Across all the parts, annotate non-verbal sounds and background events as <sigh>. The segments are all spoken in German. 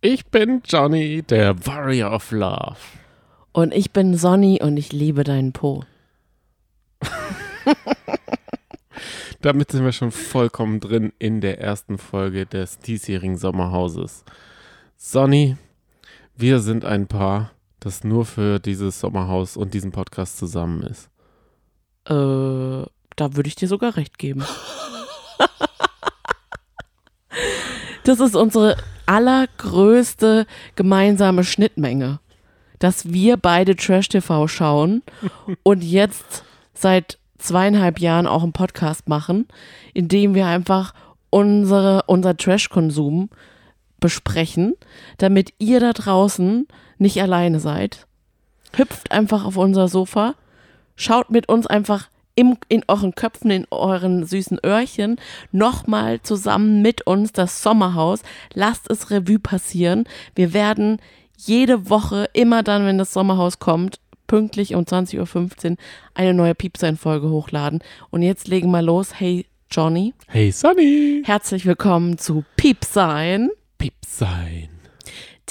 Ich bin Johnny, der Warrior of Love. Und ich bin Sonny und ich liebe deinen Po. <laughs> Damit sind wir schon vollkommen drin in der ersten Folge des diesjährigen Sommerhauses. Sonny, wir sind ein Paar, das nur für dieses Sommerhaus und diesen Podcast zusammen ist. Äh, da würde ich dir sogar recht geben. <laughs> das ist unsere allergrößte gemeinsame Schnittmenge. Dass wir beide Trash-TV schauen und jetzt seit zweieinhalb Jahren auch einen Podcast machen, in dem wir einfach unsere, unser Trash-Konsum besprechen, damit ihr da draußen nicht alleine seid. Hüpft einfach auf unser Sofa, schaut mit uns einfach im, in euren Köpfen, in euren süßen Öhrchen nochmal zusammen mit uns das Sommerhaus. Lasst es Revue passieren. Wir werden jede Woche, immer dann, wenn das Sommerhaus kommt, pünktlich um 20.15 Uhr eine neue Piepsein-Folge hochladen. Und jetzt legen wir los. Hey Johnny. Hey Sonny! Herzlich willkommen zu Piepsein, Piep sein.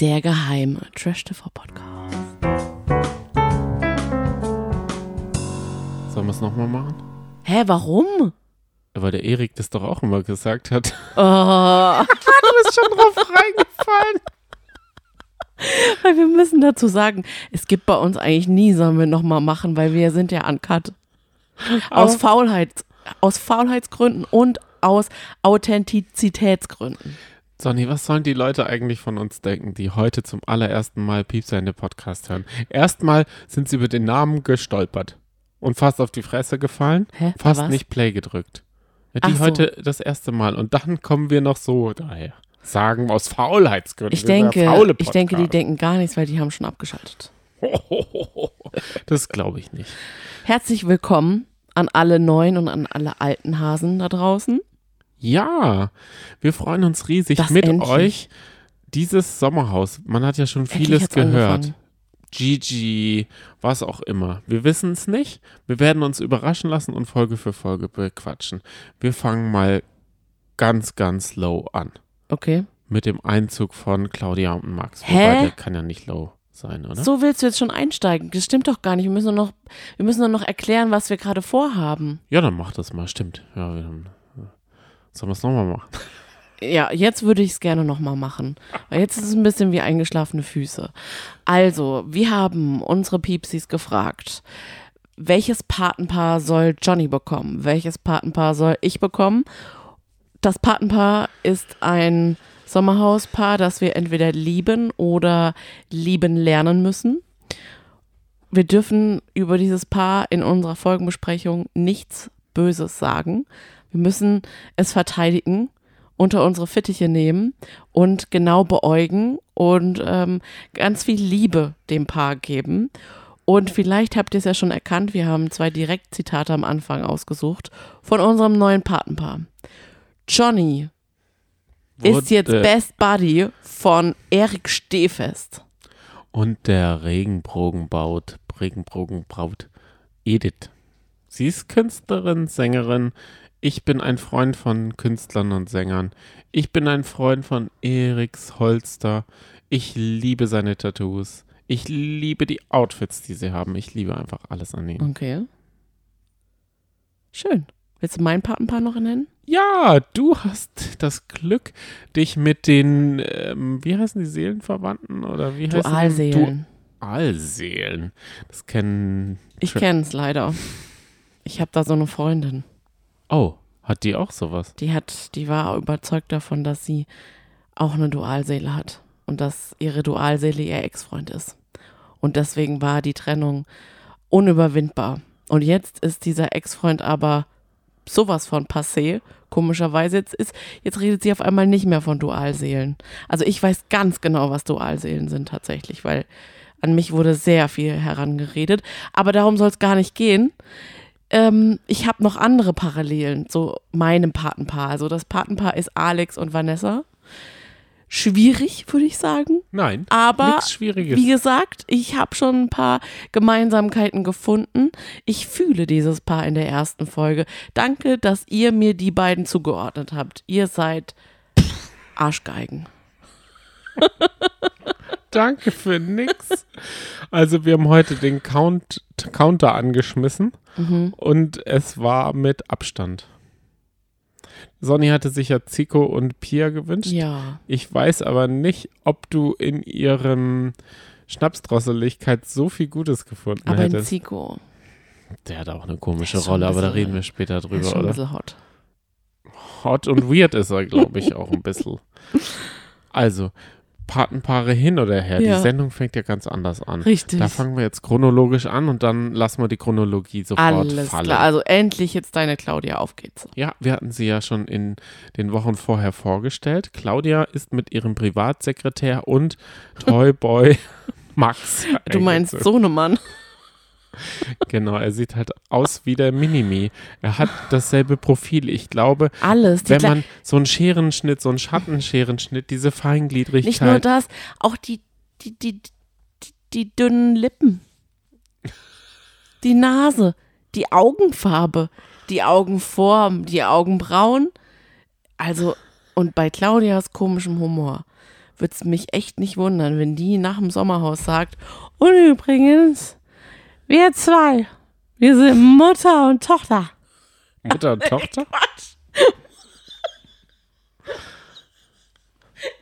der geheime Trash-TV-Podcast. Sollen wir es nochmal machen? Hä, warum? Weil der Erik das doch auch immer gesagt hat. Oh, <laughs> Du bist schon drauf reingefallen. weil wir müssen dazu sagen, es gibt bei uns eigentlich nie, sollen wir nochmal machen, weil wir sind ja uncut. Aus Faulheit, aus Faulheitsgründen und aus Authentizitätsgründen. Sonny, was sollen die Leute eigentlich von uns denken, die heute zum allerersten Mal Piepseine Podcast hören? Erstmal sind sie über den Namen gestolpert und fast auf die Fresse gefallen, Hä? fast was? nicht Play gedrückt. Ja, die Ach so. heute das erste Mal und dann kommen wir noch so daher. Sagen aus Faulheitsgründen. Ich denke, ich denke, die denken gar nichts, weil die haben schon abgeschaltet. <laughs> Das glaube ich nicht. Herzlich willkommen an alle neuen und an alle alten Hasen da draußen. Ja, wir freuen uns riesig Das mit endlich. euch. Dieses Sommerhaus, man hat ja schon vieles gehört. angefangen. Gigi, was auch immer. Wir wissen es nicht. Wir werden uns überraschen lassen und Folge für Folge bequatschen. Wir fangen mal ganz, ganz low an. Okay. Mit dem Einzug von Claudia und Max. Hä? Wobei, der kann ja nicht low sein, oder? So willst du jetzt schon einsteigen? Das stimmt doch gar nicht. Wir müssen doch noch, wir müssen doch noch erklären, was wir gerade vorhaben. Ja, dann mach das mal. Stimmt. Ja, wir haben, sollen wir es nochmal machen? Ja, jetzt würde ich es gerne nochmal machen. Weil jetzt ist es ein bisschen wie eingeschlafene Füße. Also, wir haben unsere Piepsis gefragt. Welches Patenpaar soll Johnny bekommen? Welches Patenpaar soll ich bekommen? Das Patenpaar ist ein Sommerhauspaar, das wir entweder lieben oder lieben lernen müssen. Wir dürfen über dieses Paar in unserer Folgenbesprechung nichts Böses sagen. Wir müssen es verteidigen, unter unsere Fittiche nehmen und genau beäugen und ähm, ganz viel Liebe dem Paar geben. Und vielleicht habt ihr es ja schon erkannt, wir haben zwei Direktzitate am Anfang ausgesucht von unserem neuen Patenpaar. Johnny ist jetzt Wurde- Best Buddy von Erik Stehfest. Und der Regenbogenbaut, Regenbogenbraut Edith. Sie ist Künstlerin, Sängerin. Ich bin ein Freund von Künstlern und Sängern. Ich bin ein Freund von Eriks Holster. Ich liebe seine Tattoos. Ich liebe die Outfits, die sie haben. Ich liebe einfach alles an ihnen. Okay. Schön. Willst du mein Patenpaar noch nennen? Ja, du hast das Glück, dich mit den, ähm, wie heißen die Seelenverwandten oder wie heißen die? Dualseelen. Dualseelen. Das kennen. Ich kenne es leider. Ich habe da so eine Freundin. Oh, hat die auch sowas? Die hat, die war überzeugt davon, dass sie auch eine Dualseele hat und dass ihre Dualseele ihr Ex-Freund ist. Und deswegen war die Trennung unüberwindbar. Und jetzt ist dieser Ex-Freund aber sowas von passé. Komischerweise jetzt ist, jetzt redet sie auf einmal nicht mehr von Dualseelen. Also ich weiß ganz genau, was Dualseelen sind tatsächlich, weil an mich wurde sehr viel herangeredet. Aber darum soll es gar nicht gehen. Ähm, ich habe noch andere Parallelen zu meinem Patenpaar. Also das Patenpaar ist Alex und Vanessa. Schwierig, würde ich sagen. Nein. Aber wie gesagt, ich habe schon ein paar Gemeinsamkeiten gefunden. Ich fühle dieses Paar in der ersten Folge. Danke, dass ihr mir die beiden zugeordnet habt. Ihr seid Arschgeigen. <laughs> Danke für nix. Also wir haben heute den Count, Counter angeschmissen Mhm. und es war mit Abstand. Sonny hatte sich ja Zico und Pia gewünscht. Ja. Ich weiß aber nicht, ob du in ihrem Schnapsdrosseligkeit so viel Gutes gefunden Aber in hättest. Zico. Der hat auch eine komische Rolle, ein aber da reden wir später Der ist drüber, schon ein oder? bisschen hot. Hot und weird ist er, glaube ich, auch ein bisschen. <laughs> Also, Patenpaare hin oder her. Ja. Die Sendung fängt ja ganz anders an. Richtig. Da fangen wir jetzt chronologisch an und dann lassen wir die Chronologie sofort Alles fallen. klar. Also endlich jetzt deine Claudia, auf geht's. Ja, wir hatten sie ja schon in den Wochen vorher vorgestellt. Claudia ist mit ihrem Privatsekretär und Toyboy <laughs> Max. Du meinst. Sohnemann. Genau, er sieht halt aus wie der Minimi. Er hat dasselbe Profil. Ich glaube, Alles. Wenn man so einen Scherenschnitt, so einen Schattenscherenschnitt, diese Feingliedrigkeit. Nicht nur das, auch die, die, die, die, die dünnen Lippen. Die Nase, die Augenfarbe, die Augenform, die Augenbrauen. Also, und bei Claudias komischem Humor würde es mich echt nicht wundern, wenn die nach dem Sommerhaus sagt, und übrigens, wir zwei, wir sind Mutter und Tochter. Mutter und <laughs> Tochter? <laughs>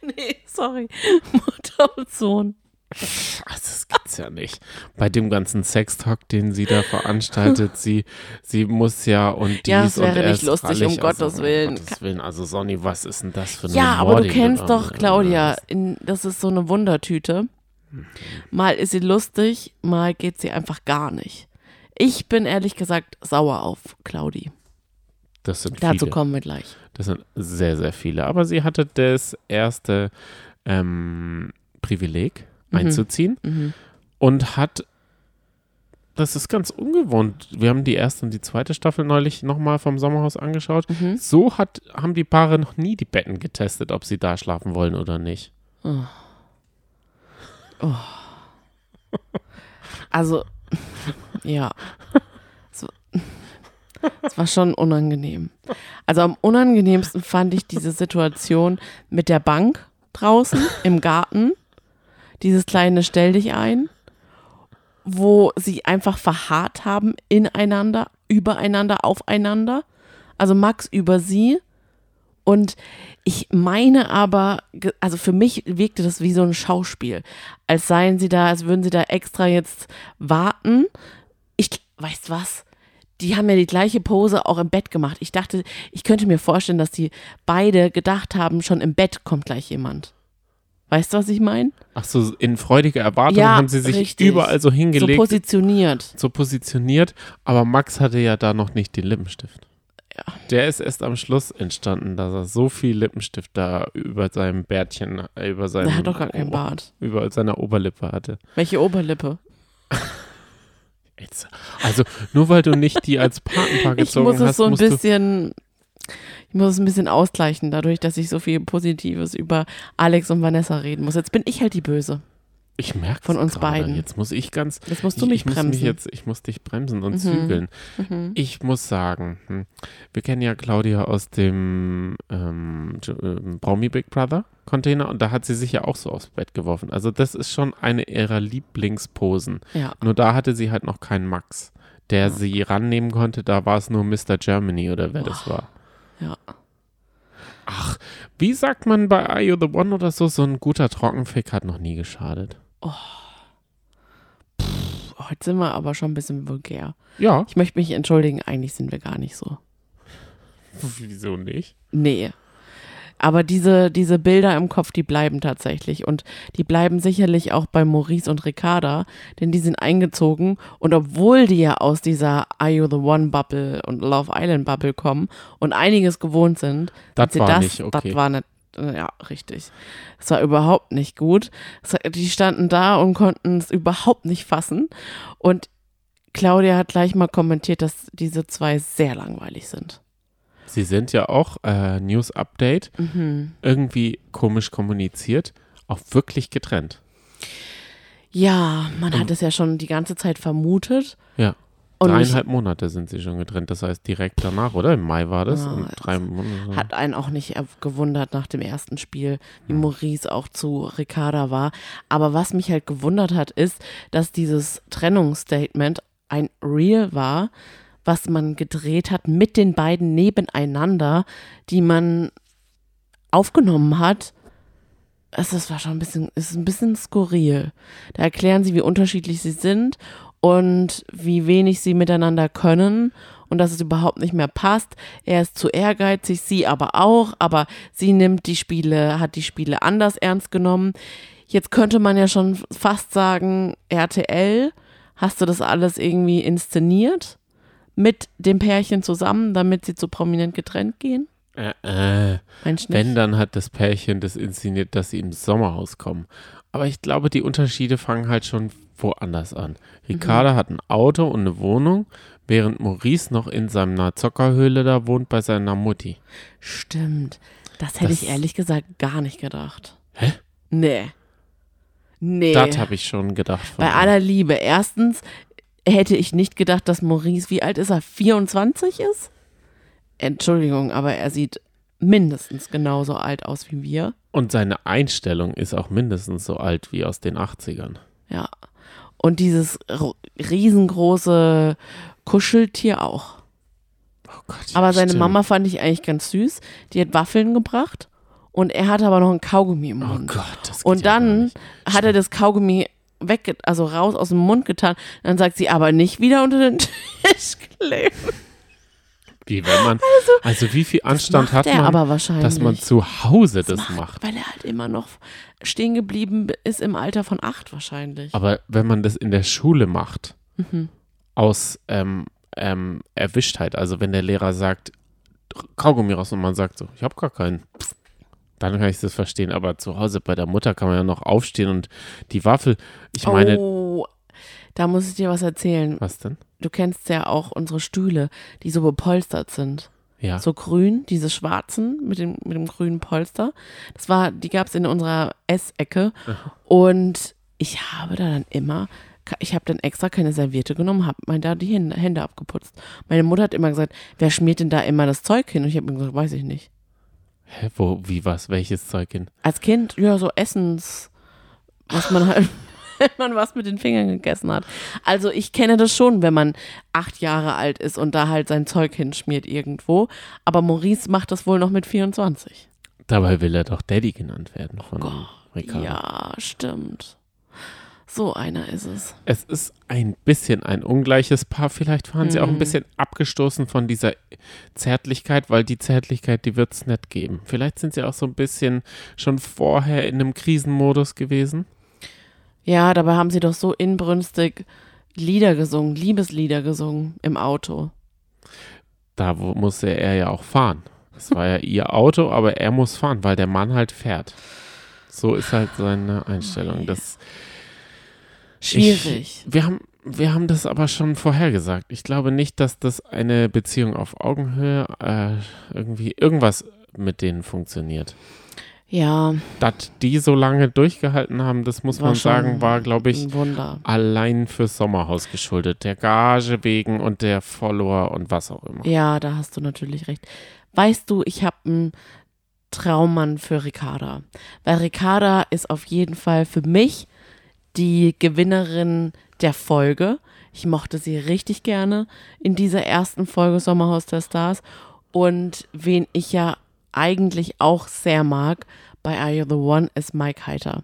Nee, sorry. Mutter und Sohn. Also, das gibt's ja nicht. Bei dem ganzen Sextalk, den sie da veranstaltet, <laughs> sie, sie muss ja und dies Ja, und wäre er nicht ist lustig, um rallig. Gottes also, Willen. Um Gottes Willen. Also, Sonny, was ist denn das für eine Ja, aber Humor, du kennst doch Claudia. In, das ist so eine Wundertüte. Mal ist sie lustig, mal geht sie einfach gar nicht. Ich bin ehrlich gesagt sauer auf Claudi. Das sind Dazu viele. kommen wir gleich. Das sind sehr, sehr viele. Aber sie hatte das erste ähm, Privileg Mhm. einzuziehen Mhm. und hat, das ist ganz ungewohnt. Wir haben die erste und die zweite Staffel neulich nochmal vom Sommerhaus angeschaut. Mhm. So hat, haben die Paare noch nie die Betten getestet, ob sie da schlafen wollen oder nicht. Also, ja. Es- Es war schon unangenehm. Also am unangenehmsten fand ich diese Situation mit der Bank draußen im Garten. Dieses kleine Stell dich ein, wo sie einfach verharrt haben ineinander, übereinander, aufeinander. Also Max über sie. Und ich meine aber, also für mich wirkte das wie so ein Schauspiel. Als seien sie da, als würden sie da extra jetzt warten. Ich, weißt was? Die haben ja die gleiche Pose auch im Bett gemacht. Ich dachte, ich könnte mir vorstellen, dass die beide gedacht haben, schon im Bett kommt gleich jemand. Weißt du, was ich meine? Ach so, in freudiger Erwartung Ja, haben sie sich richtig. überall so So hingelegt, positioniert. so positioniert, aber Max hatte ja da noch nicht den Lippenstift. Ja. Der ist erst am Schluss entstanden, dass er so viel Lippenstift da über seinem Bärtchen, äh, über seinem Der hat doch gar keinen Bart. über seiner Oberlippe hatte. Welche Oberlippe? <laughs> Jetzt, also nur weil du nicht die als Patenpaar Ich gezogen muss es hast, so ein bisschen, ich muss es ein bisschen ausgleichen, dadurch, dass ich so viel Positives über Alex und Vanessa reden muss. Jetzt bin ich halt die Böse. Ich merke Von uns gerade. beiden. Jetzt muss ich ganz. Jetzt musst ich, du mich ich muss bremsen. mich jetzt, ich muss dich bremsen und Mhm. zügeln. Mhm. Ich muss sagen, hm, wir kennen ja Claudia aus dem ähm, ähm, Braumi Big Brother Container und da hat sie sich ja auch so aufs Bett geworfen. Also das ist schon eine ihrer Lieblingsposen. Ja. Nur da hatte sie halt noch keinen Max, der sie rannehmen konnte. Da war es nur Mr. Germany oder wer das war. Ja. Ach, wie sagt man bei Are You the One oder so? So ein guter Trockenfick hat noch nie geschadet. Heute sind wir aber schon ein bisschen vulgär. Ja, Ich möchte mich entschuldigen, eigentlich sind wir gar nicht so. <laughs> wieso nicht? Nee. Aber diese, diese Bilder im Kopf, die bleiben tatsächlich. Und die bleiben sicherlich auch bei Maurice und Ricarda, denn die sind eingezogen. Und obwohl die ja aus dieser Are You the One Bubble und Love Island Bubble kommen und einiges gewohnt sind, Das sie war das, nicht okay. das war nicht, ja, richtig. Es war überhaupt nicht gut. Die standen da und konnten es überhaupt nicht fassen. Und Claudia hat gleich mal kommentiert, dass diese zwei sehr langweilig sind. Sie sind ja auch äh, News Update Mhm. irgendwie komisch kommuniziert, auch wirklich getrennt. Ja, man hat es ja schon die ganze Zeit vermutet. Ja. Und Dreieinhalb Monate sind sie schon getrennt. Das heißt direkt danach, oder? Im Mai war das. Ah, und drei Monate. hat einen auch nicht gewundert nach dem ersten Spiel, wie Maurice auch zu Ricarda war. Aber was mich halt gewundert hat, ist, dass dieses Trennungsstatement ein Real war, was man gedreht hat mit den beiden nebeneinander, die man aufgenommen hat. Es ist war schon ein bisschen, ist ein bisschen skurril. Da erklären sie, wie unterschiedlich sie sind und wie wenig sie miteinander können und dass es überhaupt nicht mehr passt. Er ist zu ehrgeizig, sie aber auch, aber sie nimmt die Spiele, hat die Spiele anders ernst genommen. Jetzt könnte man ja schon fast sagen, RTL, hast du das alles irgendwie inszeniert mit dem Pärchen zusammen, damit sie zu prominent getrennt gehen? Äh, äh. Wenn, dann hat das Pärchen das inszeniert, dass sie ins Sommerhaus kommen. Aber ich glaube, die Unterschiede fangen halt schon woanders an. Ricarda hat ein Auto und eine Wohnung, während Maurice noch in seiner Zockerhöhle da wohnt bei seiner Mutti. Stimmt. Das hätte Das- ich ehrlich gesagt gar nicht gedacht. Hä? Nee. Nee. Das habe ich schon gedacht. Von Bei ihm. aller Liebe. Erstens hätte ich nicht gedacht, dass Maurice, wie alt ist er? 24 ist? Entschuldigung, aber er sieht mindestens genauso alt aus wie wir. Und seine Einstellung ist auch mindestens so alt wie aus den 80ern. Ja. Und dieses ro- riesengroße Kuscheltier auch. Oh Gott, Aber seine stimmt. Mama fand ich eigentlich ganz süß. Die hat Waffeln gebracht und er hatte aber noch ein Kaugummi im Oh Mund. Gott, das geht Und ja dann nicht. hat er das Kaugummi weg, also raus aus dem Mund getan. Dann sagt sie, aber nicht wieder unter den <laughs> Tisch kleben. Wie wenn man, also, wie viel Anstand macht hat man, aber wahrscheinlich. dass man zu Hause das macht. Weil er halt immer noch stehen geblieben ist im Alter von acht wahrscheinlich. Aber wenn man das in der Schule macht, Mhm. aus ähm, ähm, Erwischtheit, also wenn der Lehrer sagt, Kaugummi raus und man sagt so, ich habe gar keinen, dann kann ich das verstehen. Aber zu Hause bei der Mutter kann man ja noch aufstehen und die Waffel, ich meine, oh, da muss ich dir was erzählen. was denn? Du kennst ja auch unsere Stühle, die so bepolstert sind. Ja. So grün, diese schwarzen mit dem, mit dem grünen Polster. Das war, die gab es in unserer Essecke. Und ich habe da dann immer, ich habe dann extra keine Serviette genommen, habe mir da die Hände, abgeputzt. Meine Mutter hat immer gesagt, wer schmiert denn da immer das Zeug hin? Und ich habe mir gesagt, weiß ich nicht. Hä, wo, wie was, welches Zeug hin? Als Kind, ja, so Essens, was man halt, <laughs> wenn man was mit den Fingern gegessen hat. Also ich kenne das schon, wenn man acht Jahre alt ist und da halt sein Zeug hinschmiert irgendwo. Aber Maurice macht das wohl noch mit 24. Dabei will er doch Daddy genannt werden von Ricardo. Ja, stimmt. So einer ist es. Es ist ein bisschen ein ungleiches Paar. Vielleicht waren sie auch Mhm. ein bisschen abgestoßen von dieser Zärtlichkeit, weil die Zärtlichkeit, die wird es nicht geben. Vielleicht sind sie auch so ein bisschen schon vorher in einem Krisenmodus gewesen. Ja, dabei haben sie doch so inbrünstig Lieder gesungen, Liebeslieder gesungen im Auto. Da musste er ja auch fahren. Es war ja ihr Auto, aber er muss fahren, weil der Mann halt fährt. So ist halt seine Einstellung. Das, Schwierig. Ich, wir, haben, wir haben das aber schon vorhergesagt. Ich glaube nicht, dass das eine Beziehung auf Augenhöhe äh, irgendwie irgendwas mit denen funktioniert. Ja, Dass die so lange durchgehalten haben, das muss War man sagen, war, glaube ich, allein fürs Sommerhaus geschuldet. Der Gage wegen und der Follower und was auch immer. Ja, da hast du natürlich recht. Weißt du, ich habe einen Traummann für Ricarda. Weil Ricarda ist auf jeden Fall für mich die Gewinnerin der Folge. Ich mochte sie richtig gerne in dieser ersten Folge Sommerhaus der Stars. Und wen ich ja eigentlich auch sehr mag bei Are You the One ist Mike Heiter.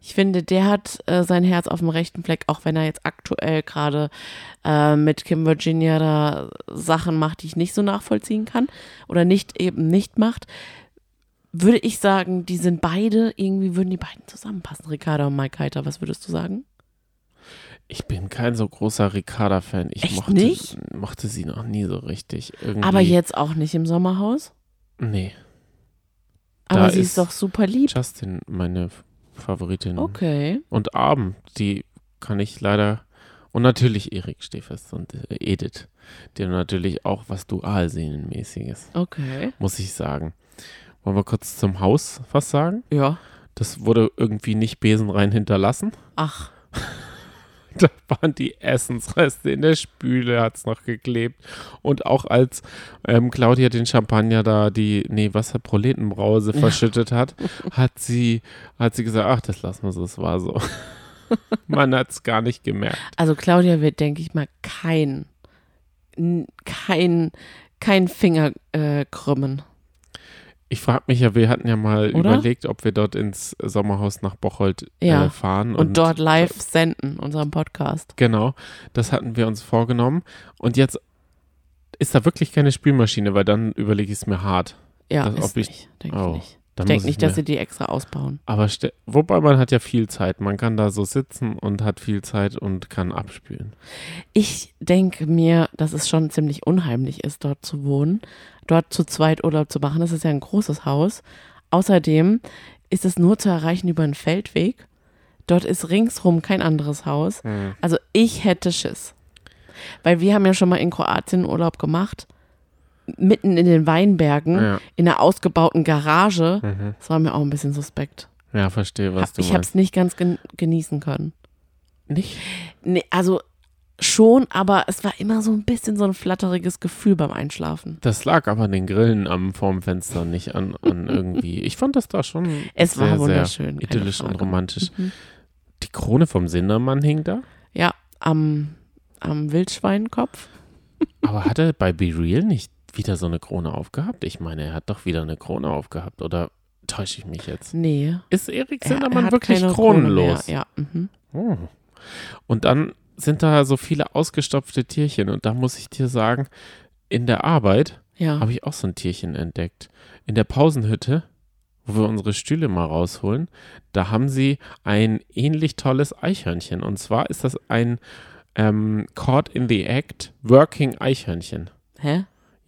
Ich finde, der hat äh, sein Herz auf dem rechten Fleck, auch wenn er jetzt aktuell gerade äh, mit Kim Virginia da Sachen macht, die ich nicht so nachvollziehen kann oder nicht eben nicht macht. Würde ich sagen, die sind beide, irgendwie würden die beiden zusammenpassen, Ricarda und Mike Heiter. Was würdest du sagen? Ich bin kein so großer Ricarda-Fan. Ich Echt mochte, nicht? mochte sie noch nie so richtig. Irgendwie, Aber jetzt auch nicht im Sommerhaus. Nee. Aber Da sie ist, ist- doch super lieb. Justin, meine Favoritin. Okay. Und Abend, die kann ich leider. Und natürlich Erik Stehfest und äh, Edith. Die natürlich auch was Dualsehnenmäßiges, Okay. muss ich sagen. Wollen wir kurz zum Haus was sagen? Ja. Das wurde irgendwie nicht besenrein hinterlassen. Ach, <laughs> <laughs> da waren die Essensreste in der Spüle, hat es noch geklebt. Und auch als ähm, Claudia den Champagner da, die, nee, was hat Proletenbrause verschüttet hat, hat sie, hat sie gesagt, ach, das lassen wir so, es war so. <laughs> Man hat es gar nicht gemerkt. Also Claudia wird, denke ich mal, kein, kein, kein Finger äh, krümmen. Ich frage mich ja, wir hatten ja mal Oder? überlegt, ob wir dort ins Sommerhaus nach Bocholt Ja. äh, fahren. Und, dort live senden, unseren Podcast. Genau, das hatten wir uns vorgenommen. Und jetzt ist da wirklich keine Spülmaschine, weil dann überlege ich es mir hart. Ja, Das- ist ob ich- nicht. Denke oh, ich nicht. Dann Ich denke nicht, dass sie die extra ausbauen. Aber wobei man hat ja viel Zeit. Man kann da so sitzen und hat viel Zeit und kann abspülen. Ich denke mir, dass es schon ziemlich unheimlich ist, dort zu wohnen, dort zu zweit Urlaub zu machen. Das ist ja ein großes Haus. Außerdem ist es nur zu erreichen über einen Feldweg. Dort ist ringsrum kein anderes Haus. Also ich hätte Schiss. Weil wir haben ja schon mal in Kroatien Urlaub gemacht. Mitten in den Weinbergen, Ja. in einer ausgebauten Garage. Mhm. Das war mir auch ein bisschen suspekt. Ja, verstehe, was Hab, du ich habe meinst. es nicht ganz gen genießen können. Nicht? Nee, also schon, aber es war immer so ein bisschen so ein flatteriges Gefühl beim Einschlafen. Das lag aber an den Grillen am vorm Fenster, nicht an, an <laughs> irgendwie. Ich fand das da schon Es sehr, war wunderschön. sehr idyllisch und romantisch. Mhm. Die Krone vom Sindermann hing da. Ja, am, am Wildschweinkopf. Aber hat er bei Be Real nicht wieder so eine Krone aufgehabt? Ich meine, er hat doch wieder eine Krone aufgehabt. Oder täusche ich mich jetzt? Nee. Ist Erik er- Sindermann er hat wirklich Krone kronenlos? Mehr. Ja, mhm. Oh. Und dann sind da so viele ausgestopfte Tierchen. Und da muss ich dir sagen, in der Arbeit ja. habe ich auch so ein Tierchen entdeckt. In der Pausenhütte, wo wir unsere Stühle mal rausholen, da haben sie ein ähnlich tolles Eichhörnchen. Und zwar ist das ein ähm, Caught in the Act Working Eichhörnchen. Hä?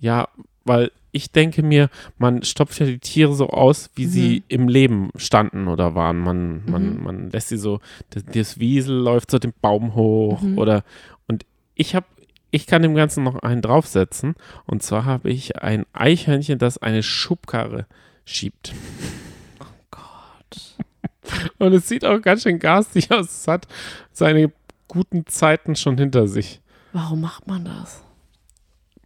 Ja, weil ich denke mir, man stopft ja die Tiere so aus, wie sie im Leben standen oder waren. Man, man, Mhm. man lässt sie so, das, das Wiesel läuft so den Baum hoch Mhm. oder und ich habe, ich kann dem Ganzen noch einen draufsetzen und zwar habe ich ein Eichhörnchen, das eine Schubkarre schiebt. <laughs> Gott. Und es sieht auch ganz schön garstig aus. Es hat seine guten Zeiten schon hinter sich. Warum macht man das?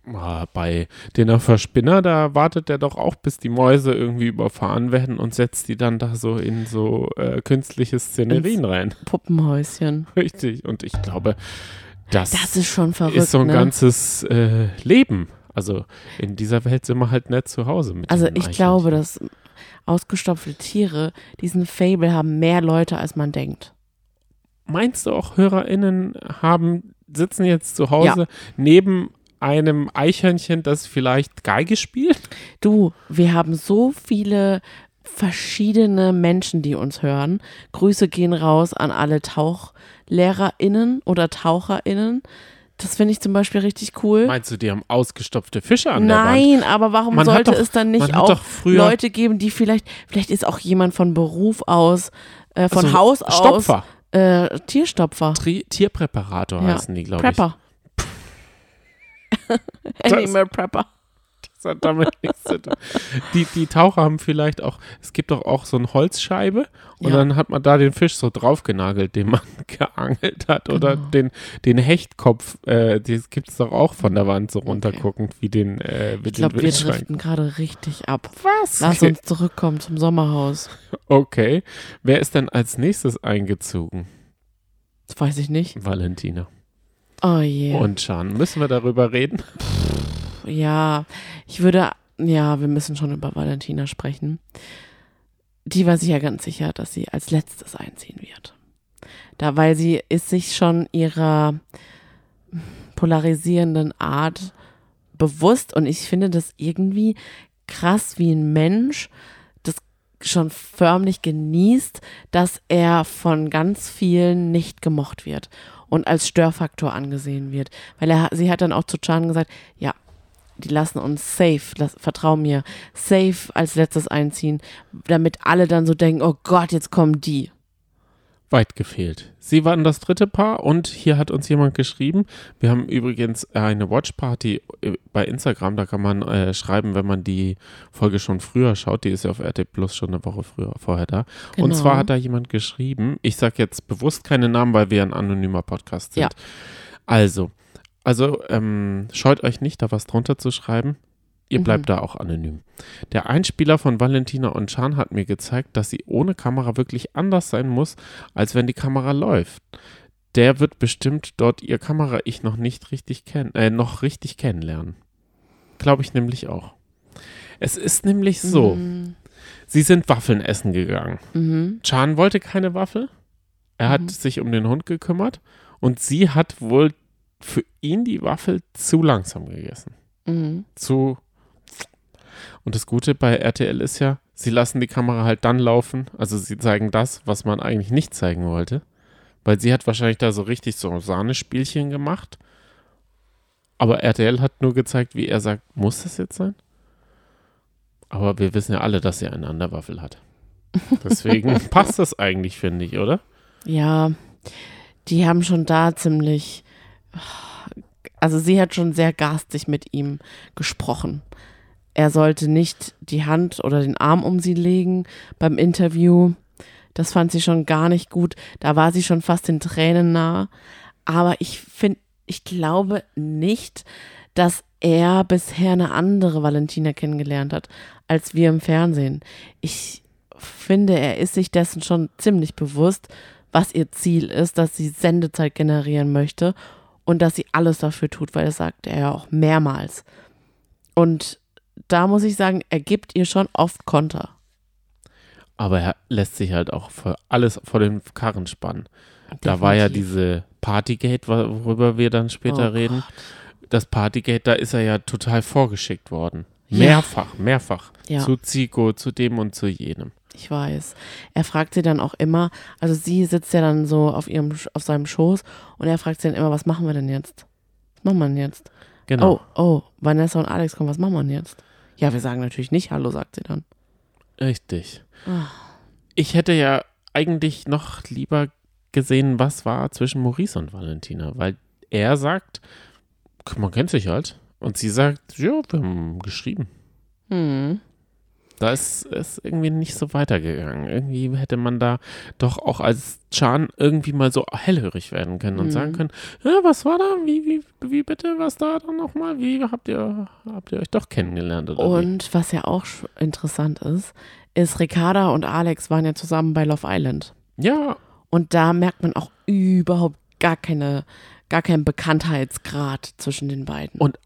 Ah, Bei den Verspinner, da wartet er doch auch, bis die Mäuse irgendwie überfahren werden und setzt die dann da so in so äh, künstliche Szenerien rein. Puppenhäuschen. <laughs> Richtig. Und ich glaube, das, Das ist schon verrückt. ist so ein ne? ganzes äh, Leben. Also in dieser Welt sind wir halt nicht zu Hause mit Also ich glaube, dass ausgestopfte Tiere diesen Fable haben mehr Leute, als man denkt. Meinst du auch HörerInnen haben, sitzen jetzt zu Hause neben einem Eichhörnchen, das vielleicht Geige spielt? Du, wir haben so viele verschiedene Menschen, die uns hören. Grüße gehen raus an alle TauchlehrerInnen oder TaucherInnen. Das finde ich zum Beispiel richtig cool. Meinst du, die haben ausgestopfte Fische an der Wand? Nein, aber warum Man sollte doch- es dann nicht auch Leute geben, die vielleicht, vielleicht ist auch jemand von Beruf aus, äh, von Also, Haus aus, Stopfer. äh, Tierstopfer, Tri Tierpräparator Ja. heißen die, glaube ich. Prepper. <laughs> Animal Prepper. Das hat damit nichts zu tun. Die, die Taucher haben vielleicht auch, es gibt doch auch so eine Holzscheibe und Ja. dann hat man da den Fisch so draufgenagelt, den man <laughs> geangelt hat. Oder Genau. den, den Hechtkopf, äh, das gibt es doch auch von der Wand so runterguckend, wie den, äh, wie Ich glaube, wir driften gerade richtig ab. Was? Lass uns zurückkommen zum Sommerhaus. <laughs> Okay. Wer ist denn als nächstes eingezogen? Das weiß ich nicht. Valentina. Oh je. Und Schan, müssen wir darüber reden? Ja, ich würde, ja, wir müssen schon über Valentina sprechen. Die war sich ja ganz sicher, dass sie als letztes einziehen wird. Da, weil sie ist sich schon ihrer polarisierenden Art bewusst und ich finde das irgendwie krass, wie ein Mensch das schon förmlich genießt, dass er von ganz vielen nicht gemocht wird und als Störfaktor angesehen wird. Weil er, sie hat dann auch zu Chan gesagt, ja, die lassen uns safe, lass, vertrau mir, safe als letztes einziehen, damit alle dann so denken, oh Gott, jetzt kommen die. Weit gefehlt. Sie waren das dritte Paar und hier hat uns jemand geschrieben. Wir haben übrigens eine Watchparty äh, bei Instagram. Da kann man äh, schreiben, wenn man die Folge schon früher schaut. Die ist ja auf RT Plus schon eine Woche früher vorher da. Genau. Und zwar hat da jemand geschrieben. Ich sage jetzt bewusst keine Namen, weil wir ein anonymer Podcast sind. Ja. Also, also ähm, scheut euch nicht, da was drunter zu schreiben. Ihr Mhm. bleibt da auch anonym. Der Einspieler von Valentina und Chan hat mir gezeigt, dass sie ohne Kamera wirklich anders sein muss, als wenn die Kamera läuft. Der wird bestimmt dort ihr Kamera-Ich noch nicht richtig kennen, äh, noch richtig kennenlernen. Glaube ich nämlich auch. Es ist nämlich so, Mhm. sie sind Waffeln essen gegangen. Mhm. Chan wollte keine Waffe. Er hat Mhm. sich um den Hund gekümmert und sie hat wohl für ihn die Waffel zu langsam gegessen. Mhm. Zu. Und das Gute bei RTL ist ja, sie lassen die Kamera halt dann laufen. Also sie zeigen das, was man eigentlich nicht zeigen wollte. Weil sie hat wahrscheinlich da so richtig so Sahnespielchen gemacht. Aber RTL hat nur gezeigt, wie er sagt, muss das jetzt sein? Aber wir wissen ja alle, dass sie eine Anderwaffel hat. <laughs> Deswegen passt das eigentlich, finde ich, oder? Ja, die haben schon da ziemlich. Also, sie hat schon sehr garstig mit ihm gesprochen. Er sollte nicht die Hand oder den Arm um sie legen beim Interview. Das fand sie schon gar nicht gut. Da war sie schon fast den Tränen nah. Aber ich finde, ich glaube nicht, dass er bisher eine andere Valentina kennengelernt hat, als wir im Fernsehen. Ich finde, er ist sich dessen schon ziemlich bewusst, was ihr Ziel ist, dass sie Sendezeit generieren möchte und dass sie alles dafür tut, weil das sagt er ja auch mehrmals. Und da muss ich sagen, er gibt ihr schon oft Konter. Aber er lässt sich halt auch für alles vor den Karren spannen. Da war ja Definitiv. diese Partygate, wo- worüber wir dann später Oh reden. Das Partygate, da ist er ja total vorgeschickt worden. Ja. Mehrfach, mehrfach. Ja. Zu Zico, zu dem und zu jenem. Ich weiß. Er fragt sie dann auch immer, also sie sitzt ja dann so auf ihrem auf seinem Schoß und er fragt sie dann immer, was machen wir denn jetzt? Was machen wir denn jetzt? Genau. Oh, oh, Vanessa und Alex kommen, was machen wir denn jetzt? Ja, wir sagen natürlich nicht Hallo, sagt sie dann. Richtig. Ah. Ich hätte ja eigentlich noch lieber gesehen, was war zwischen Maurice und Valentina, weil er sagt, man kennt sich halt. Und sie sagt, ja, wir haben geschrieben. Hm. Da ist es irgendwie nicht so weitergegangen. Irgendwie hätte man da doch auch als Chan irgendwie mal so hellhörig werden können und Mhm. sagen können, ja, was war da? Wie, wie, wie bitte? Was da dann nochmal? Wie habt ihr, habt ihr euch doch kennengelernt? Oder wie? Und was ja auch interessant ist, ist, Ricarda und Alex waren ja zusammen bei Love Island. Ja, Und da merkt man auch überhaupt gar keine, gar keinen Bekanntheitsgrad zwischen den beiden. Und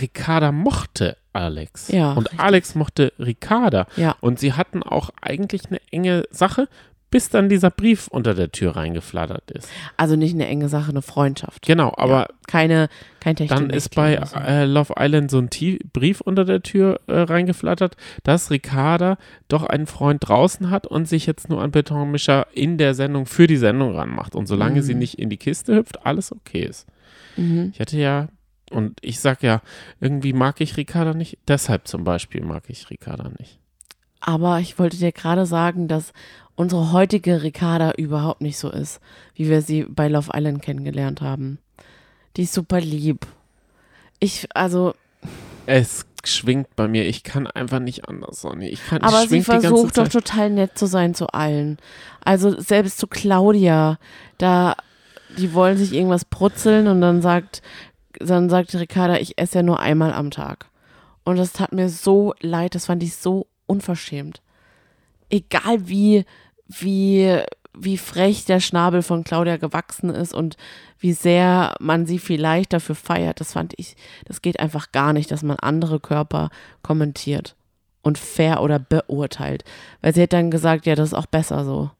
Ricarda mochte Alex. Ja, Und richtig. Alex mochte Ricarda. ja, Und sie hatten auch eigentlich eine enge Sache, bis dann dieser Brief unter der Tür reingeflattert ist. also nicht eine enge Sache, eine Freundschaft. Genau, aber ja, keine, kein Technik. Dann ist bei so. äh, Love Island so ein Tie Brief unter der Tür äh, reingeflattert, dass Ricarda doch einen Freund draußen hat und sich jetzt nur an Betonmischer in der Sendung für die Sendung ranmacht. Und solange Mhm. sie nicht in die Kiste hüpft, alles okay ist. mhm. Ich hatte ja, und ich sag ja, irgendwie mag ich Ricarda nicht. Deshalb zum Beispiel mag ich Ricarda nicht. Aber ich wollte dir gerade sagen, dass unsere heutige Ricarda überhaupt nicht so ist, wie wir sie bei Love Island kennengelernt haben. Die ist super lieb. Ich, also, Es schwingt bei mir. Ich kann einfach nicht anders, Sonny. Ich kann, aber sie versucht doch total nett zu sein zu allen. Also selbst zu Claudia, da, die wollen sich irgendwas brutzeln und dann sagt, dann sagt Ricarda, ich esse ja nur einmal am Tag. Und das tat mir so leid, das fand ich so unverschämt. Egal wie, wie, wie frech der Schnabel von Claudia gewachsen ist und wie sehr man sie vielleicht dafür feiert, das fand ich, das geht einfach gar nicht, dass man andere Körper kommentiert und fair oder beurteilt. Weil sie hat dann gesagt, ja, das ist auch besser so.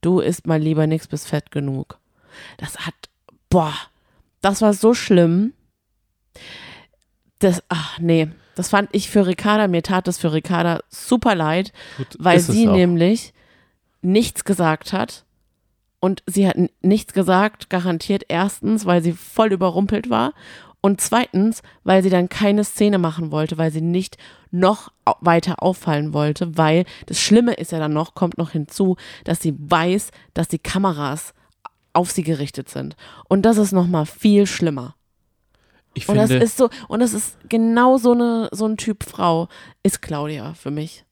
Du isst mal lieber nichts bis fett genug. Das hat, boah, das war so schlimm. Das, ach nee, das fand ich für Ricarda, mir tat das für Ricarda super leid, Gut, weil sie nämlich nichts gesagt hat. Und sie hat nichts gesagt, garantiert erstens, weil sie voll überrumpelt war. Und zweitens, weil sie dann keine Szene machen wollte, weil sie nicht noch weiter auffallen wollte, weil das Schlimme ist ja dann noch, kommt noch hinzu, dass sie weiß, dass die Kameras auf sie gerichtet sind. Und das ist nochmal viel schlimmer. Ich Und das ist so, und das ist genau so eine, so ein Typ Frau, ist Claudia für mich.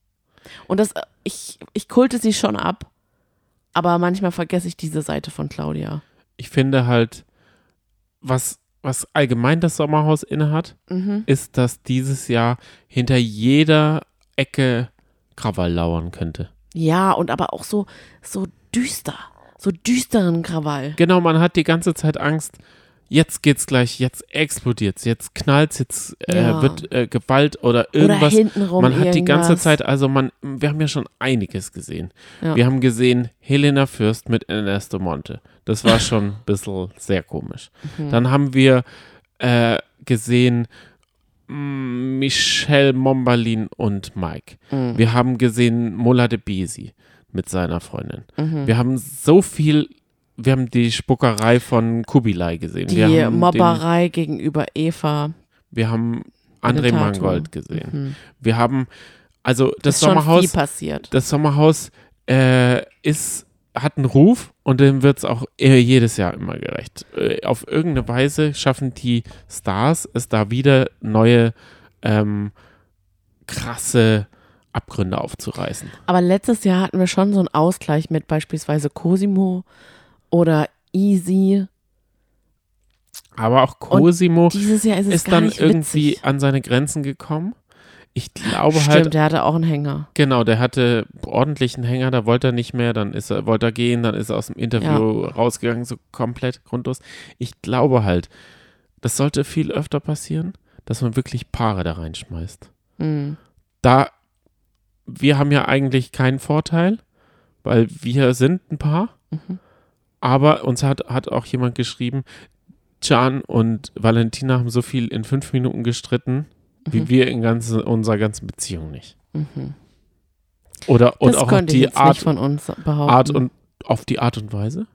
Und das, ich, ich kulte sie schon ab, aber manchmal vergesse ich diese Seite von Claudia. ich finde halt, was, was allgemein das Sommerhaus innehat, Mhm. ist, dass dieses Jahr hinter jeder Ecke Krawall lauern könnte. Ja, und aber auch so, so düster, so düsteren Krawall. Genau, man hat die ganze Zeit Angst, jetzt geht's gleich, jetzt explodiert's, jetzt knallt's, jetzt äh, Ja. wird äh, Gewalt oder Oder irgendwas. hintenrum man hat die ganze. Zeit, also man, wir haben ja schon einiges gesehen. Ja. Wir haben gesehen Helena Fürst mit Ernesto Monte. Das war schon ein bisschen sehr komisch. Mhm. Dann haben wir äh, gesehen mm, Michelle Mombalin und Mike. Mhm. Wir haben gesehen Mola de Besi mit seiner Freundin. Mhm. Wir haben so viel, wir haben die Spuckerei von Kubilai gesehen. Die wir haben Mobberei gegenüber Eva. Den, wir haben André. Mangold gesehen. Mhm. Wir haben, also das ist Sommerhaus, passiert. das Sommerhaus äh, ist, hat einen Ruf und dem wird es auch jedes Jahr immer gerecht. Äh, auf irgendeine Weise schaffen die Stars es da wieder neue ähm, krasse Abgründe aufzureißen. Aber letztes Jahr hatten wir schon so einen Ausgleich mit beispielsweise Cosimo oder Easy. Aber auch Cosimo ist ist dann irgendwie witzig. an seine Grenzen gekommen. Ich glaube Stimmt, halt, der hatte auch einen Hänger. genau, der hatte ordentlichen Hänger, da wollte er nicht mehr, dann ist er, wollte er gehen, dann ist er aus dem Interview rausgegangen, so komplett grundlos. Ich glaube halt, das sollte viel öfter passieren, dass man wirklich Paare da reinschmeißt. Mhm. Da, wir haben ja eigentlich keinen Vorteil, weil wir sind ein Paar, Mhm. aber uns hat, hat auch jemand geschrieben, Can und Valentina haben so viel in fünf Minuten gestritten, wie Mhm. wir in ganze, unserer ganzen Beziehung nicht. Mhm. Oder und das auch auf die Art. Art und auf die Art und Weise,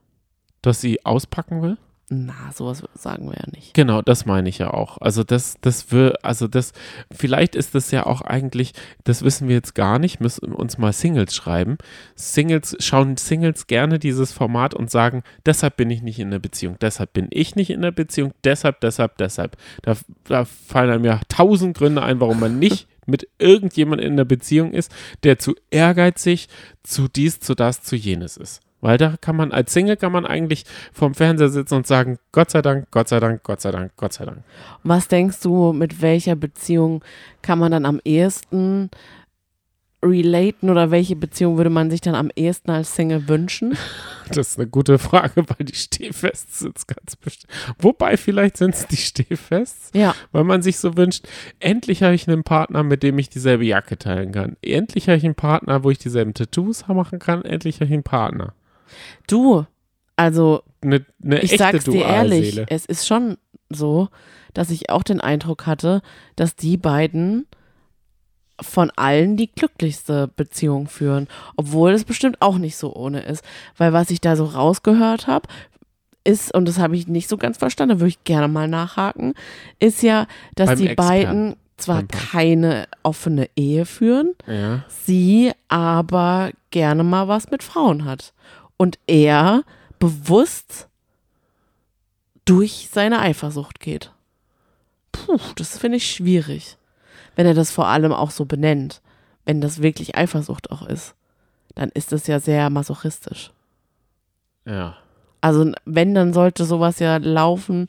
dass sie auspacken will. Na, sowas sagen wir ja nicht. Genau, das meine ich ja auch. Also das, das wird, also das, vielleicht ist das ja auch eigentlich, das wissen wir jetzt gar nicht, müssen uns mal Singles schreiben. Singles, schauen Singles gerne dieses Format und sagen, deshalb bin ich nicht in der Beziehung, deshalb bin ich nicht in der Beziehung, deshalb, deshalb, deshalb. Da, da fallen einem ja tausend Gründe ein, warum man nicht <laughs> mit irgendjemand in der Beziehung ist, der zu ehrgeizig, zu dies, zu das, zu jenes ist. Weil da kann man, als Single kann man eigentlich vorm Fernseher sitzen und sagen, Gott sei Dank, Gott sei Dank, Gott sei Dank, Gott sei Dank. Was denkst du, mit welcher Beziehung kann man dann am ehesten relaten oder welche Beziehung würde man sich dann am ehesten als Single wünschen? <laughs> Das ist eine gute Frage, weil die Stehfests sind ganz bestimmt. Wobei, vielleicht sind es die Stehfests, Ja, weil man sich so wünscht, endlich habe ich einen Partner, mit dem ich dieselbe Jacke teilen kann. Endlich habe ich einen Partner, wo ich dieselben Tattoos machen kann. Endlich habe ich einen Partner. Du, also Eine, eine ich sag's dir ehrlich, es ist schon so, dass ich auch den Eindruck hatte, dass die beiden von allen die glücklichste Beziehung führen, obwohl es bestimmt auch nicht so ohne ist, weil was ich da so rausgehört habe, ist, und das habe ich nicht so ganz verstanden, würde ich gerne mal nachhaken, ist ja, dass Beim die Experten. beiden zwar keine offene Ehe führen, Ja. sie aber gerne mal was mit Frauen hat. Und er bewusst durch seine Eifersucht geht. Puh, das finde ich schwierig. Wenn er das vor allem auch so benennt. Wenn das wirklich Eifersucht auch ist, dann ist das ja sehr masochistisch. Ja. Also wenn, dann sollte sowas ja laufen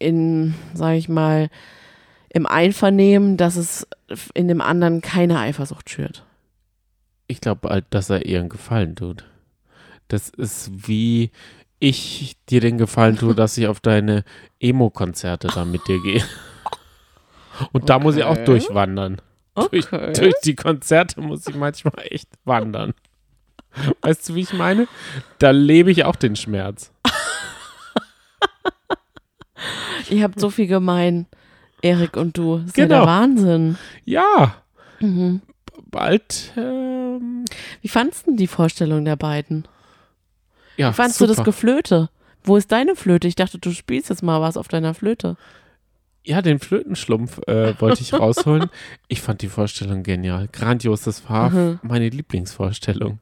in, sag ich mal, im Einvernehmen, dass es in dem anderen keine Eifersucht schürt. Ich glaube halt, dass er ihr einen Gefallen tut. Das ist wie ich dir den Gefallen tue, dass ich auf deine Emo-Konzerte da mit dir gehe. <laughs> Und da muss ich auch Okay. durchwandern. Durch, Okay. durch die Konzerte muss ich manchmal echt wandern. Weißt du, wie ich meine? Da lebe ich auch den Schmerz. Ihr habt so viel gemein, Erik und du. Das ist ja Genau. der Wahnsinn. Ja, Mhm. bald. Ähm, Wie fandst du die Vorstellung der beiden? Ja, Wie fandst super. du das Geflöte? Wo ist deine Flöte? Ich dachte, du spielst jetzt mal was auf deiner Flöte. Ja, den Flötenschlumpf äh, wollte ich rausholen. <laughs> Ich fand die Vorstellung genial. Grandios, das war Mhm. meine Lieblingsvorstellung.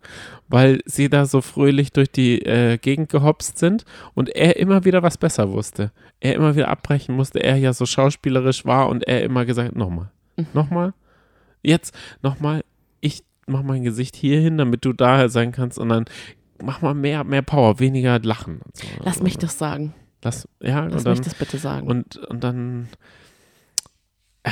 Weil sie da so fröhlich durch die äh, Gegend gehopst sind und er immer wieder was besser wusste. Er immer wieder abbrechen musste, er ja so schauspielerisch war und er immer gesagt, nochmal, Mhm. nochmal, jetzt, nochmal, ich mach mein Gesicht hier hin, damit du da sein kannst und dann mach mal mehr, mehr Power, weniger Lachen. So. Lass mich das sagen. Lass, ja, Lass dann mich das bitte sagen. und, und dann ah,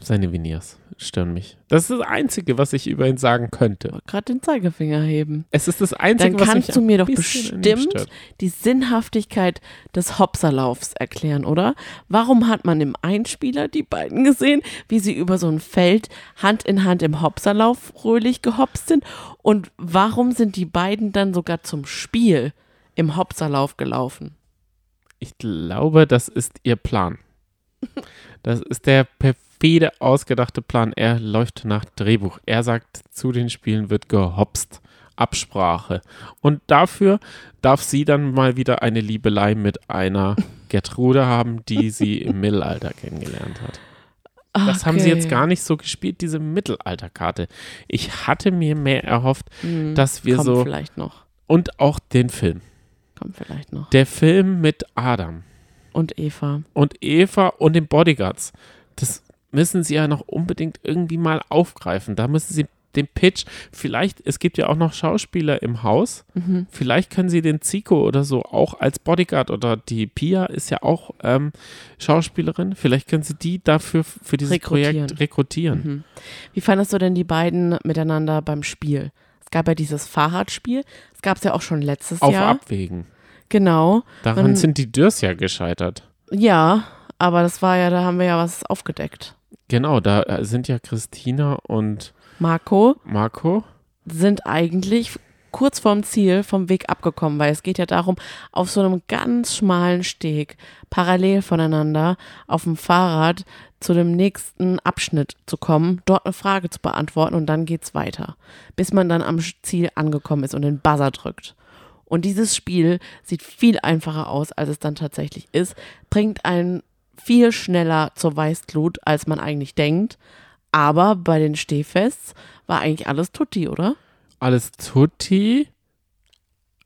seine Veneers stören mich. Das ist das Einzige, was ich über ihn sagen könnte. Gerade den Zeigefinger heben. Es ist das Einzige, Dann was kannst mich du ein mir doch bestimmt die Sinnhaftigkeit des Hopserlaufs erklären, oder? Warum hat man im Einspieler die beiden gesehen, wie sie über so ein Feld Hand in Hand im Hopserlauf fröhlich gehopst sind? Und warum sind die beiden dann sogar zum Spiel im Hopserlauf gelaufen? Ich glaube, das ist ihr Plan. Das ist der perfide ausgedachte Plan. Er läuft nach Drehbuch. Er sagt, zu den Spielen wird gehopst. Absprache. Und dafür darf sie dann mal wieder eine Liebelei mit einer <laughs> Gertrude haben, die sie im Mittelalter kennengelernt hat. Das haben sie jetzt gar nicht so gespielt, diese Mittelalterkarte. Ich hatte mir mehr erhofft, Hm, dass wir kommt so. vielleicht noch. Und auch den Film. Kommt vielleicht noch. Der Film mit Adam Und Eva. und Eva und den Bodyguards. Das müssen sie ja noch unbedingt irgendwie mal aufgreifen. Da müssen sie den Pitch, vielleicht, es gibt ja auch noch Schauspieler im Haus, Mhm. vielleicht können sie den Zico oder so auch als Bodyguard oder die Pia ist ja auch ähm, Schauspielerin, vielleicht können sie die dafür für dieses Rekrutieren. Projekt rekrutieren. Mhm. Wie fandest du denn die beiden miteinander beim Spiel? Es gab ja dieses Fahrradspiel. Es gab es ja auch schon letztes Auf Jahr. Abwägen. Genau. Daran Man- sind die Dürrs ja gescheitert. Ja, aber das war ja, da haben wir ja was aufgedeckt. Genau, da äh, sind ja Christina und Marco Marco. sind eigentlich kurz vorm Ziel vom Weg abgekommen, weil es geht ja darum, auf so einem ganz schmalen Steg parallel voneinander auf dem Fahrrad zu dem nächsten Abschnitt zu kommen, dort eine Frage zu beantworten und dann geht's weiter, bis man dann am Ziel angekommen ist und den Buzzer drückt. Und dieses Spiel sieht viel einfacher aus, als es dann tatsächlich ist, bringt einen viel schneller zur Weißglut, als man eigentlich denkt. Aber bei den Stehfests war eigentlich alles tutti, oder? Alles Tutti.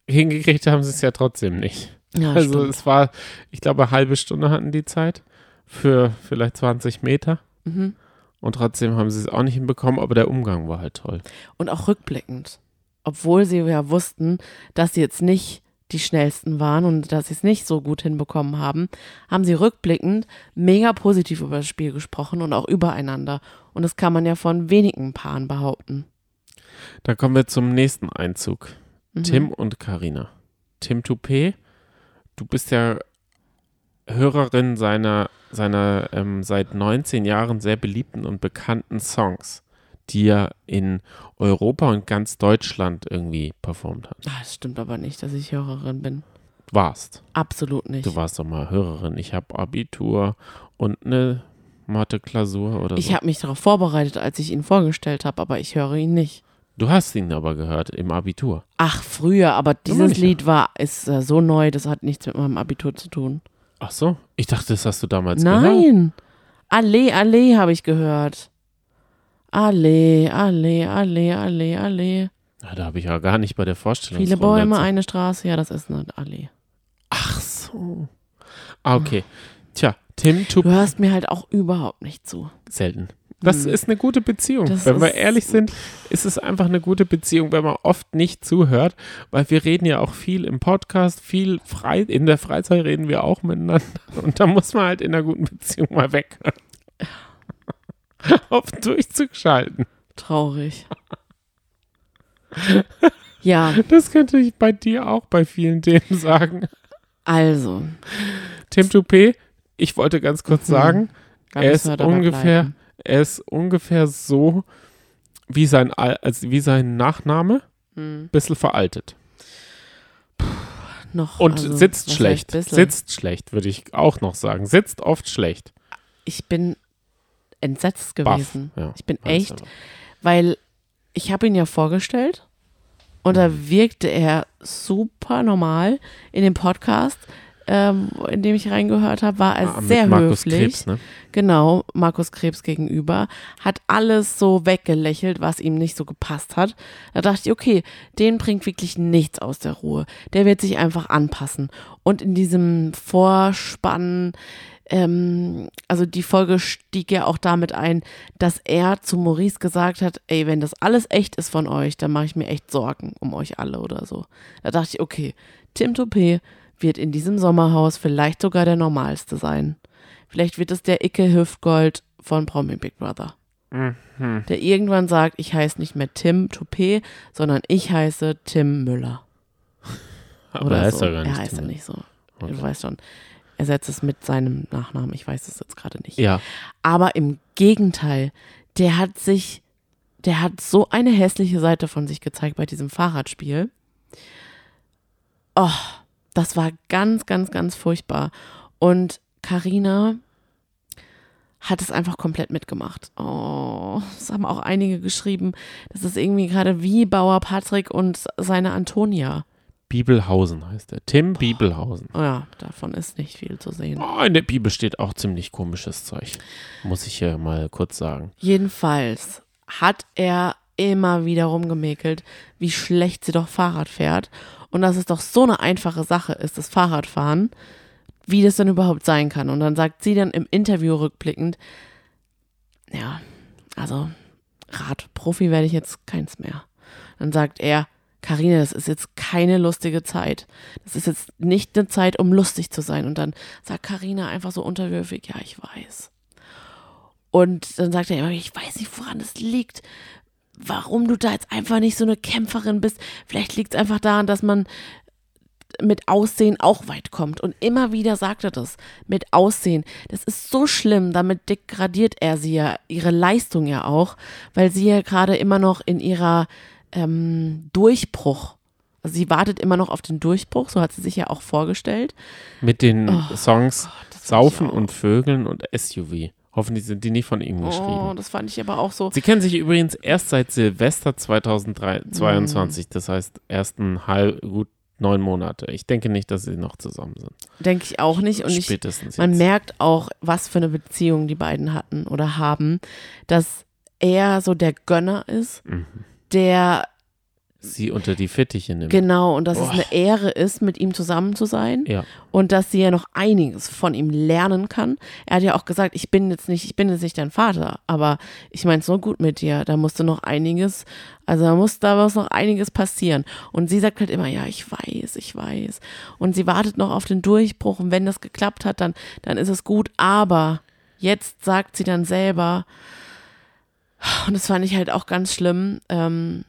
Hingekriegt haben sie es ja trotzdem nicht. Ja, also stimmt. es war, ich glaube, eine halbe Stunde hatten die Zeit für vielleicht 20 Meter. Mhm. Und trotzdem haben sie es auch nicht hinbekommen, aber der Umgang war halt toll. Und auch rückblickend. Obwohl sie ja wussten, dass sie jetzt nicht die schnellsten waren und dass sie es nicht so gut hinbekommen haben, haben sie rückblickend mega positiv über das Spiel gesprochen und auch übereinander. Und das kann man ja von wenigen Paaren behaupten. Da kommen wir zum nächsten Einzug. Mhm. Tim und Karina. Tim Toupé, du bist ja Hörerin seiner, seiner ähm, seit 19 Jahren sehr beliebten und bekannten Songs, die er in Europa und ganz Deutschland irgendwie performt hat. Ah, Das stimmt aber nicht, dass ich Hörerin bin. Warst. Absolut nicht. Du warst doch mal Hörerin. Ich habe Abitur und eine Mathe-Klausur oder ich so. habe mich darauf vorbereitet, als ich ihn vorgestellt habe, aber ich höre ihn nicht. Du hast ihn aber gehört im Abitur. Ach, früher, aber dieses ich ja. Lied war, ist äh, so neu, das hat nichts mit meinem Abitur zu tun. Ach so, ich dachte, das hast du damals gehört. Nein. Allee, Allee habe ich gehört. Allee, Allee, Allee, Allee, Allee. Ja, da habe ich ja gar nicht bei der Vorstellung. Viele Bäume, eine Straße. Ja, das ist eine Allee. Ach so. Ah, okay. Tja, Tim Du hörst mir halt auch überhaupt nicht zu. selten. Das Hm. ist eine gute Beziehung. Das wenn wir ehrlich sind, ist es einfach eine gute Beziehung, wenn man oft nicht zuhört, weil wir reden ja auch viel im Podcast, viel frei, in der Freizeit reden wir auch miteinander <laughs> und da muss man halt in einer guten Beziehung mal weg. <laughs> auf durchzuschalten. Traurig. ja, Das könnte ich bei dir auch bei vielen Themen sagen. also. Tim Toupé, ich wollte ganz kurz Mhm. sagen, da Er ist ungefähr- er ist ungefähr so wie sein, Al- also wie sein Nachname, Hm. bisschen veraltet. Noch, Und also, sitzt schlecht. Sitzt schlecht, würde ich auch noch sagen. Sitzt oft schlecht. Ich bin entsetzt gewesen. Ja, Ich bin echt, du. weil ich habe ihn ja vorgestellt Und da wirkte er super normal in dem Podcast, ähm, in dem ich reingehört habe, war er Ah, sehr Markus höflich. Krebs, ne? Genau, Markus Krebs gegenüber, hat alles so weggelächelt, was ihm nicht so gepasst hat. Da dachte ich, okay, den bringt wirklich nichts aus der Ruhe. Der wird sich einfach anpassen. Und in diesem Vorspann, ähm, also die Folge stieg ja auch damit ein, dass er zu Maurice gesagt hat, ey, wenn das alles echt ist von euch, dann mache ich mir echt Sorgen um euch alle oder so. Da dachte ich, okay, Tim Toupé wird in diesem Sommerhaus vielleicht sogar der normalste sein. Vielleicht wird es der Icke Hüftgold von Promi Big Brother. Mhm. Der irgendwann sagt, ich heiße nicht mehr Tim Toupé, sondern ich heiße Tim Müller. Aber Oder er heißt so. ja gar nicht. Er heißt ja nicht so. Okay. Du weißt schon. Er setzt es mit seinem Nachnamen. Ich weiß es jetzt gerade nicht. Ja, Aber im Gegenteil, der hat sich, der hat so eine hässliche Seite von sich gezeigt bei diesem Fahrradspiel. Oh, das war ganz, ganz, ganz furchtbar. Und Karina hat es einfach komplett mitgemacht. Oh, das haben auch einige geschrieben. Das ist irgendwie gerade wie Bauer Patrick und seine Antonia. Bibelhausen heißt er. Tim Bibelhausen. Oh ja, davon ist nicht viel zu sehen. Oh, in der Bibel steht auch ziemlich komisches Zeug. Muss ich hier mal kurz sagen. Jedenfalls hat er immer wieder rumgemäkelt, wie schlecht sie doch Fahrrad fährt und dass es doch so eine einfache Sache ist, das Fahrradfahren, wie das denn überhaupt sein kann. Und dann sagt sie dann im Interview rückblickend, ja, also Radprofi werde ich jetzt keins mehr. Dann sagt er, Karina, das ist jetzt keine lustige Zeit. Das ist jetzt nicht eine Zeit, um lustig zu sein. Und dann sagt Karina einfach so unterwürfig, ja, ich weiß. Und dann sagt er immer, ich weiß nicht, woran es liegt, warum du da jetzt einfach nicht so eine Kämpferin bist. Vielleicht liegt es einfach daran, dass man mit Aussehen auch weit kommt. Und immer wieder sagt er das, mit Aussehen. Das ist so schlimm, damit degradiert er sie ja, ihre Leistung ja auch, weil sie ja gerade immer noch in ihrer ähm, Durchbruch, also sie wartet immer noch auf den Durchbruch, so hat sie sich ja auch vorgestellt. Mit den Oh, Songs Gott, Saufen ich und Vögeln und SUV. Hoffentlich sind die nicht von ihm Oh, geschrieben. das fand ich aber auch so. Sie kennen sich übrigens erst seit Silvester 2022, Mm. das heißt erst ein halb, gut neun Monate. Ich denke nicht, dass sie noch zusammen sind. Denke ich auch nicht. Und ich, Spätestens man jetzt. merkt auch, was für eine Beziehung die beiden hatten oder haben, dass er so der Gönner ist, Mhm. Der Sie unter die Fittiche nimmt. genau und dass es Boah. eine Ehre ist, mit ihm zusammen zu sein ja. und dass sie ja noch einiges von ihm lernen kann. Er hat ja auch gesagt, ich bin jetzt nicht, ich bin jetzt nicht dein Vater, aber ich meine so gut mit dir, da musste noch einiges, also da muss da muss noch einiges passieren. Und sie sagt halt immer, ja, ich weiß, ich weiß. Und sie wartet noch auf den Durchbruch und wenn das geklappt hat, dann, dann ist es gut. Aber jetzt sagt sie dann selber, und das fand ich halt auch ganz schlimm, ähm,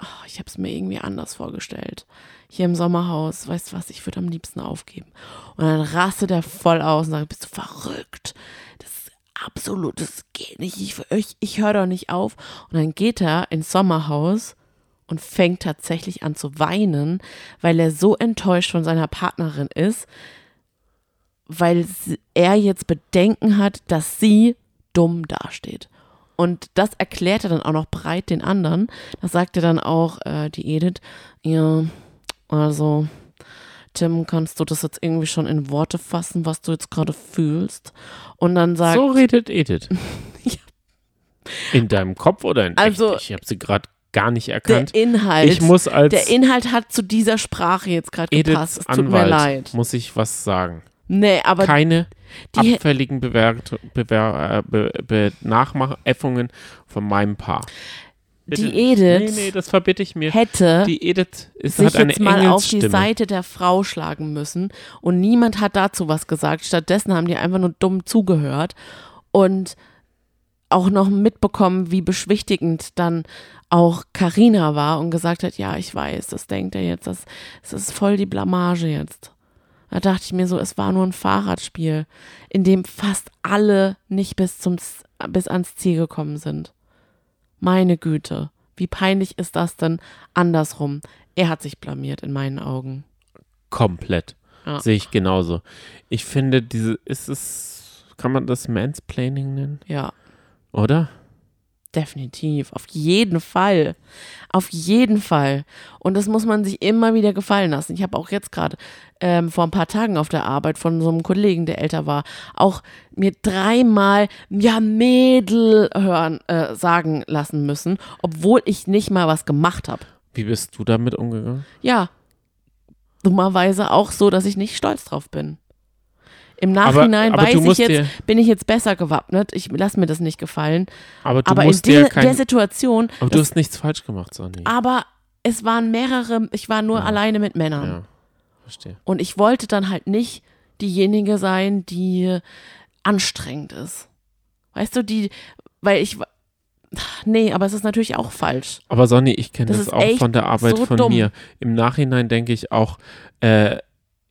oh, ich habe es mir irgendwie anders vorgestellt. Hier im Sommerhaus, weißt du was, ich würde am liebsten aufgeben. Und dann rastet er voll aus und sagt, bist du verrückt? Das ist absolut, das geht nicht. Ich, ich, ich höre doch nicht auf. Und dann geht er ins Sommerhaus und fängt tatsächlich an zu weinen, weil er so enttäuscht von seiner Partnerin ist, weil er jetzt Bedenken hat, dass sie dumm dasteht. Und das erklärt er dann auch noch breit den anderen. Das sagt er dann auch, äh, die Edith. Ja, also, Tim, kannst du das jetzt irgendwie schon in Worte fassen, was du jetzt gerade fühlst? Und dann sagt, So redet Edith. <laughs> Ja. In deinem Kopf oder in Also, echt? Ich habe sie gerade gar nicht der erkannt. Inhalt, Ich muss als der Inhalt hat zu dieser Sprache jetzt gerade gepasst. Es tut mir Anwalt leid. muss ich was sagen. Nee, aber Keine die- abfälligen Bewert Bewer äh, Be Be von meinem Paar. Bitte die. Edith Nee, nee, das verbitte ich mir. hätte Die Edith ist, sich hat eine jetzt mal auf die. Seite der Frau schlagen müssen und niemand hat dazu was gesagt. Stattdessen haben die einfach nur dumm zugehört und auch noch mitbekommen, wie beschwichtigend dann auch Karina war und gesagt hat, ja, ich weiß, das denkt er jetzt, das, das ist voll die Blamage jetzt. Da dachte ich mir so, es war nur ein Fahrradspiel, in dem fast alle nicht bis zum bis ans Ziel gekommen sind. Meine Güte, wie peinlich ist das denn andersrum? Er hat sich blamiert in meinen Augen. Komplett. Ja. Sehe ich genauso. Ich finde, diese, ist es, kann man das Mansplaining nennen? Ja, Oder? Definitiv, auf jeden Fall. Auf jeden Fall. Und das muss man sich immer wieder gefallen lassen. Ich habe auch jetzt gerade ähm, vor ein paar Tagen auf der Arbeit von so einem Kollegen, der älter war, auch mir dreimal ja Mädel hören äh, sagen lassen müssen, obwohl ich nicht mal was gemacht habe. Wie bist du damit umgegangen? Ja, dummerweise auch so, dass ich nicht stolz drauf bin. Im Aber- Nachhinein aber du weiß ich jetzt, bin ich jetzt besser gewappnet. Ich lasse mir das nicht gefallen. Aber du aber in musst der, dir kein. der Situation, aber du das, hast nichts falsch gemacht, Sonny. aber es waren mehrere, ich war nur Ja. alleine mit Männern. Ja, verstehe. Und ich wollte dann halt nicht diejenige sein, die anstrengend ist. Weißt du, die, weil ich, nee, aber es ist natürlich auch falsch. Aber Sonny, ich kenne Das das, auch von der Arbeit so von dumm. mir. Im Nachhinein denke ich auch, äh,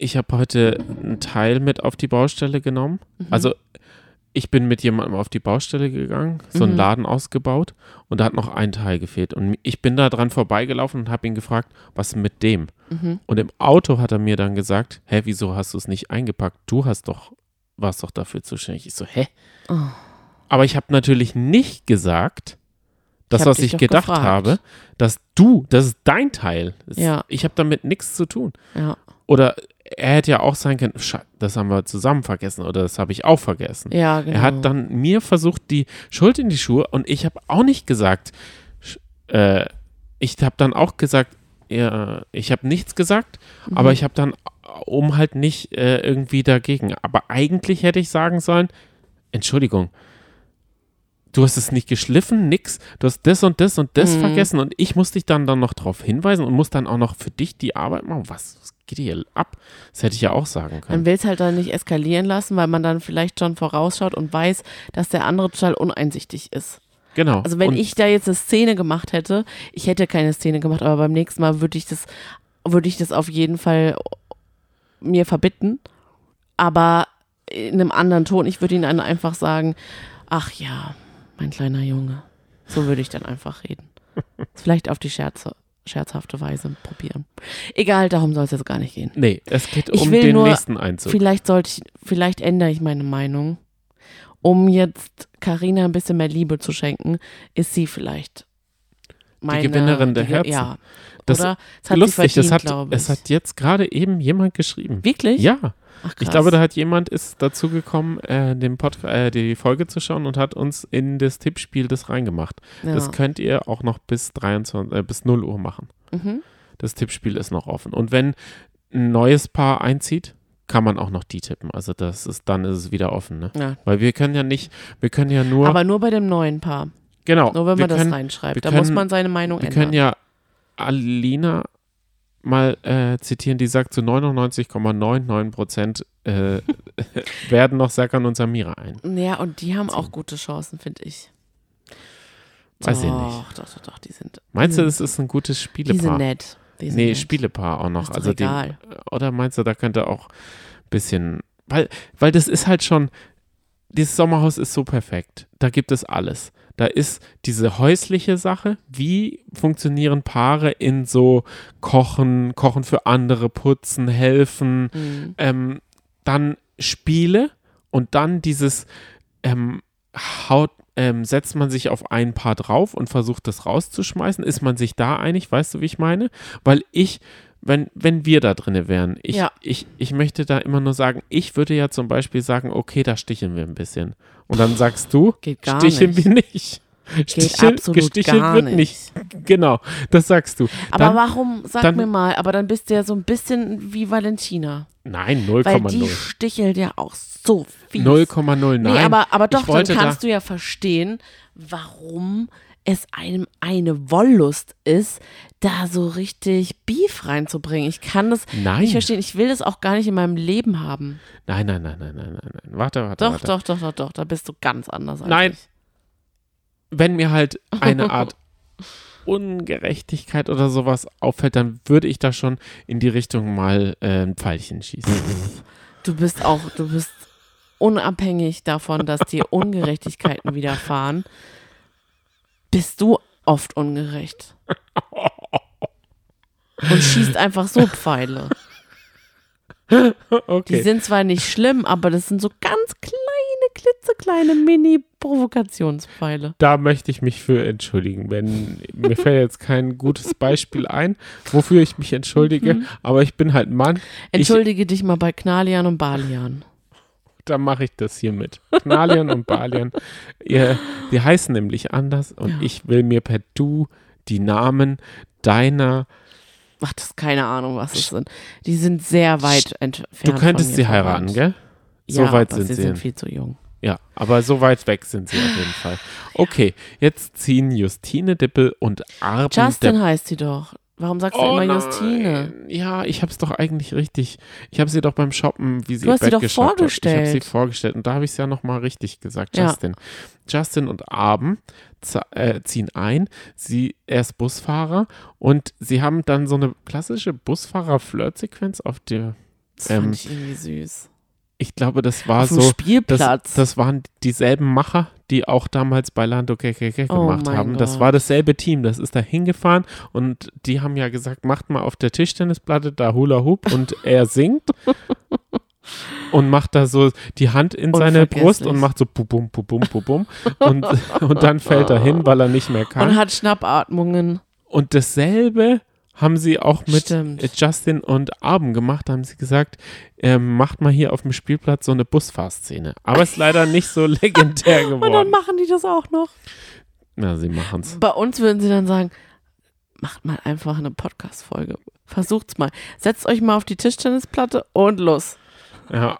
ich habe heute einen Teil mit auf die Baustelle genommen. Mhm. Also ich bin mit jemandem auf die Baustelle gegangen, so einen Mhm. Laden ausgebaut und da hat noch ein Teil gefehlt. Und ich bin da dran vorbeigelaufen und habe ihn gefragt, was mit dem? Mhm. Und im Auto hat er mir dann gesagt, hä, wieso hast du es nicht eingepackt? Du hast doch, warst doch dafür zuständig. Ich so, hä? Oh. Aber ich habe natürlich nicht gesagt, das, hab was ich gedacht gefragt. habe, dass du, das ist dein Teil. Das, Ja. Ich habe damit nichts zu tun. Ja, Oder er hätte ja auch sein können, das haben wir zusammen vergessen oder das habe ich auch vergessen. ja, genau. Er hat dann mir versucht, die Schuld in die Schuhe und ich habe auch nicht gesagt, äh, ich habe dann auch gesagt, ja, ich habe nichts gesagt, Mhm. aber ich habe dann, um halt nicht äh, irgendwie dagegen, aber eigentlich hätte ich sagen sollen, Entschuldigung, du hast es nicht geschliffen, nix, du hast das und das und das Mhm. vergessen und ich muss dich dann, dann noch darauf hinweisen und muss dann auch noch für dich die Arbeit machen. Was, was geht hier ab? Das hätte ich ja auch sagen können. Man will es halt dann nicht eskalieren lassen, weil man dann vielleicht schon vorausschaut und weiß, dass der andere total uneinsichtig ist. Genau. Also wenn und ich da jetzt eine Szene gemacht hätte, ich hätte keine Szene gemacht, aber beim nächsten Mal würde ich das, würde ich das auf jeden Fall mir verbitten. Aber in einem anderen Ton, ich würde ihnen dann einfach sagen, ach ja, mein kleiner Junge. So würde ich dann einfach reden. <laughs> Vielleicht auf die Scherze, scherzhafte Weise probieren. Egal, darum soll es jetzt gar nicht gehen. Nee, es geht Ich um den nur nächsten Einzug. Vielleicht sollte ich, vielleicht ändere ich meine Meinung. Um jetzt Karina ein bisschen mehr Liebe zu schenken, ist sie vielleicht meine Gewinnerin der die- Herzen. Ja. Das Oder? Es hat Lustig, sie es verdient, hat, es hat jetzt gerade eben jemand geschrieben. Wirklich? Ja, Ach, ich glaube, da hat jemand ist dazu gekommen, äh, den Pod äh, die Folge zu schauen und hat uns in das Tippspiel das reingemacht. ja. Das könnt ihr auch noch bis 23, äh, bis 0 Uhr machen. mhm. Das Tippspiel ist noch offen. Und wenn ein neues Paar einzieht, kann man auch noch die tippen. Also das ist, dann ist es wieder offen, ne? ja. Weil wir können ja nicht, wir können ja nur, Aber nur bei dem neuen Paar. genau, Nur wenn wir man das können, reinschreibt. wir Da muss man seine Meinung Wir ändern. können ja Alina mal äh, zitieren, die sagt, zu 99,99 Prozent äh, <laughs> werden noch Serkan und Samira ein. ja, und die haben auch gute Chancen, finde ich. Weiß ich doch, nicht. Doch, doch, doch, die sind, Meinst du, die das ist ein gutes die sind Spielepaar? nett. Die sind Nee, nett. Spielepaar auch noch. Also die, egal. oder meinst du, da könnte auch ein bisschen, weil, weil das ist halt schon, dieses Sommerhaus ist so perfekt. Da gibt es alles. Da ist diese häusliche Sache, wie funktionieren Paare in so Kochen, Kochen für andere, putzen, helfen, Mhm. ähm, dann Spiele und dann dieses ähm, haut, ähm, setzt man sich auf ein Paar drauf und versucht das rauszuschmeißen. Ist man sich da einig? Weißt du, wie ich meine? Weil ich, wenn, wenn wir da drinne wären, ich, Ja. ich, ich möchte da immer nur sagen, ich würde ja zum Beispiel sagen, okay, da sticheln wir ein bisschen. Und dann sagst du, <laughs> Geht gar sticheln nicht. wir nicht. Geht Stichel- absolut gestichelt gar wird nicht. nicht. Genau, das sagst du. Aber Dann- warum, sag dann- mir mal, aber dann bist du ja so ein bisschen wie Valentina. Nein, Weil die 0,0. stichelt ja auch so viel. 0,0, nein. Nee, aber, aber doch, dann kannst du ja verstehen, warum es einem eine Wollust ist, da so richtig Beef reinzubringen. Ich kann das Nein. nicht verstehen. Ich will das auch gar nicht in meinem Leben haben. Nein, nein, nein, nein, nein, nein, nein. Warte, warte, Doch, warte. doch, doch, doch, doch. Da bist du ganz anders als Nein. ich. Wenn mir halt eine <laughs> Art Ungerechtigkeit oder sowas auffällt, dann würde ich da schon in die Richtung mal äh, ein Pfeilchen schießen. Du bist auch, du bist unabhängig davon, dass dir <laughs> Ungerechtigkeiten widerfahren, bist du oft ungerecht. Und schießt einfach so Pfeile. <laughs> Die Okay. sind zwar nicht schlimm, aber das sind so ganz kleine klitzekleine Mini-Provokationspfeile. Da möchte ich mich für entschuldigen. Wenn mir fällt jetzt kein gutes Beispiel ein, wofür ich mich entschuldige, Mhm. aber ich bin halt Mann. Entschuldige dich mal bei Knalian und Balian. Da mache ich das hier mit. Knalian und Balian. Ihr, die heißen nämlich anders und Ja. ich will mir per Du die Namen deiner. Ach, das ist keine Ahnung, was es sind. Die sind sehr weit entfernt. Du könntest sie heiraten, gell? So ja, weit sind sie sie. sind viel zu jung. Ja, aber so weit weg sind sie auf jeden Fall. Okay, jetzt ziehen Justine Dippel und Arben Justin der heißt sie doch. Warum sagst du Oh immer nein. Justine? Ja, ich habe es doch eigentlich richtig. Ich habe sie doch beim Shoppen, wie sie Du ihr hast sie Bett doch geshoppt hat. Ich habe sie vorgestellt. vorgestellt und da habe ich es ja nochmal richtig gesagt. Ja. Justin. Justin und Arben z- äh, ziehen ein. Sie, er ist Busfahrer und sie haben dann so eine klassische Busfahrer-Flirt-Sequenz auf der. Das Ähm, fand ich irgendwie süß. Ich glaube, das war so. Spielplatz. Das, das waren dieselben Macher, die auch damals bei Lando KKK Oh gemacht mein haben. Das Gott. war dasselbe Team. Das ist da hingefahren und die haben ja gesagt, macht mal auf der Tischtennisplatte da Hula Hoop und er singt <laughs> und macht da so die Hand in seine. Brust und macht so pupum, pupum, pupum und, und dann fällt er hin, weil er nicht mehr und kann. hat Schnappatmungen. Und dasselbe haben sie auch mit Stimmt. äh, Justin und Arben gemacht, da haben sie gesagt, ähm, macht mal hier auf dem Spielplatz so eine Busfahrszene. Aber ist leider nicht so <laughs> legendär <laughs> Und dann geworden. machen die das auch noch. Na, sie machen's. Bei uns würden sie dann sagen, macht mal einfach eine Podcast-Folge. Versucht's mal. Setzt euch mal auf die Tischtennisplatte und los. Ja.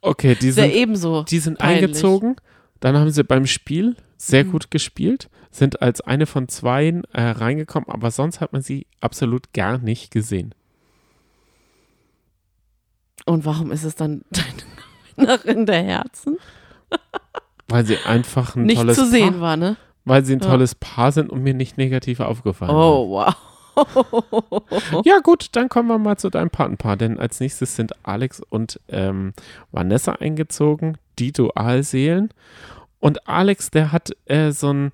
Okay, die sind, ebenso. die sind peinlich. eingezogen. Dann haben sie beim Spiel sehr Mhm. gut gespielt, sind als eine von zwei äh, reingekommen, aber sonst hat man sie absolut gar nicht gesehen. Und warum ist es dann <laughs> deine Gewinnerin der Herzen? <laughs> Weil sie einfach ein Nicht tolles zu sehen Paar, war, ne? weil sie ein Ja. tolles Paar sind und mir nicht negativ aufgefallen. Oh, wow. Ja, gut, dann kommen wir mal zu deinem Patenpaar, denn als nächstes sind Alex und ähm, Vanessa eingezogen, die Dualseelen. Und Alex, der hat äh, so ein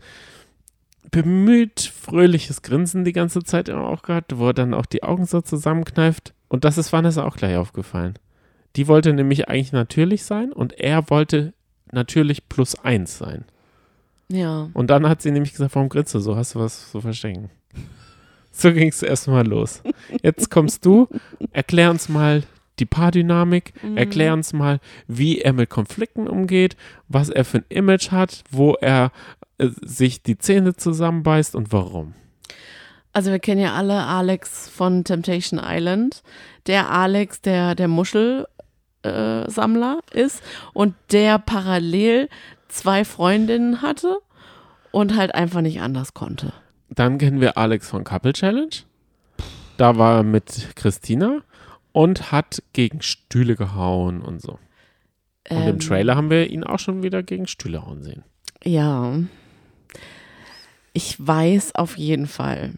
bemüht fröhliches Grinsen die ganze Zeit immer auch gehabt, wo er dann auch die Augen so zusammenkneift. Und das ist Vanessa auch gleich aufgefallen. Die wollte nämlich eigentlich natürlich sein und er wollte natürlich plus eins sein. Ja. Und dann hat sie nämlich gesagt, warum grinst du so? Hast du was zu verstecken? So ging es erstmal los. Jetzt kommst du, erklär uns mal die Paardynamik, Mhm. erklär uns mal, wie er mit Konflikten umgeht, was er für ein Image hat, wo er äh, sich die Zähne zusammenbeißt und warum. Also wir kennen ja alle Alex von Temptation Island. Der Alex, der der Muschelsammler äh, ist und der parallel zwei Freundinnen hatte und halt einfach nicht anders konnte. Dann kennen wir Alex von Couple Challenge. Da war er mit Christina und hat gegen Stühle gehauen und so. Und im Ähm, Trailer haben wir ihn auch schon wieder gegen Stühle hauen sehen. Ja. Ich weiß auf jeden Fall,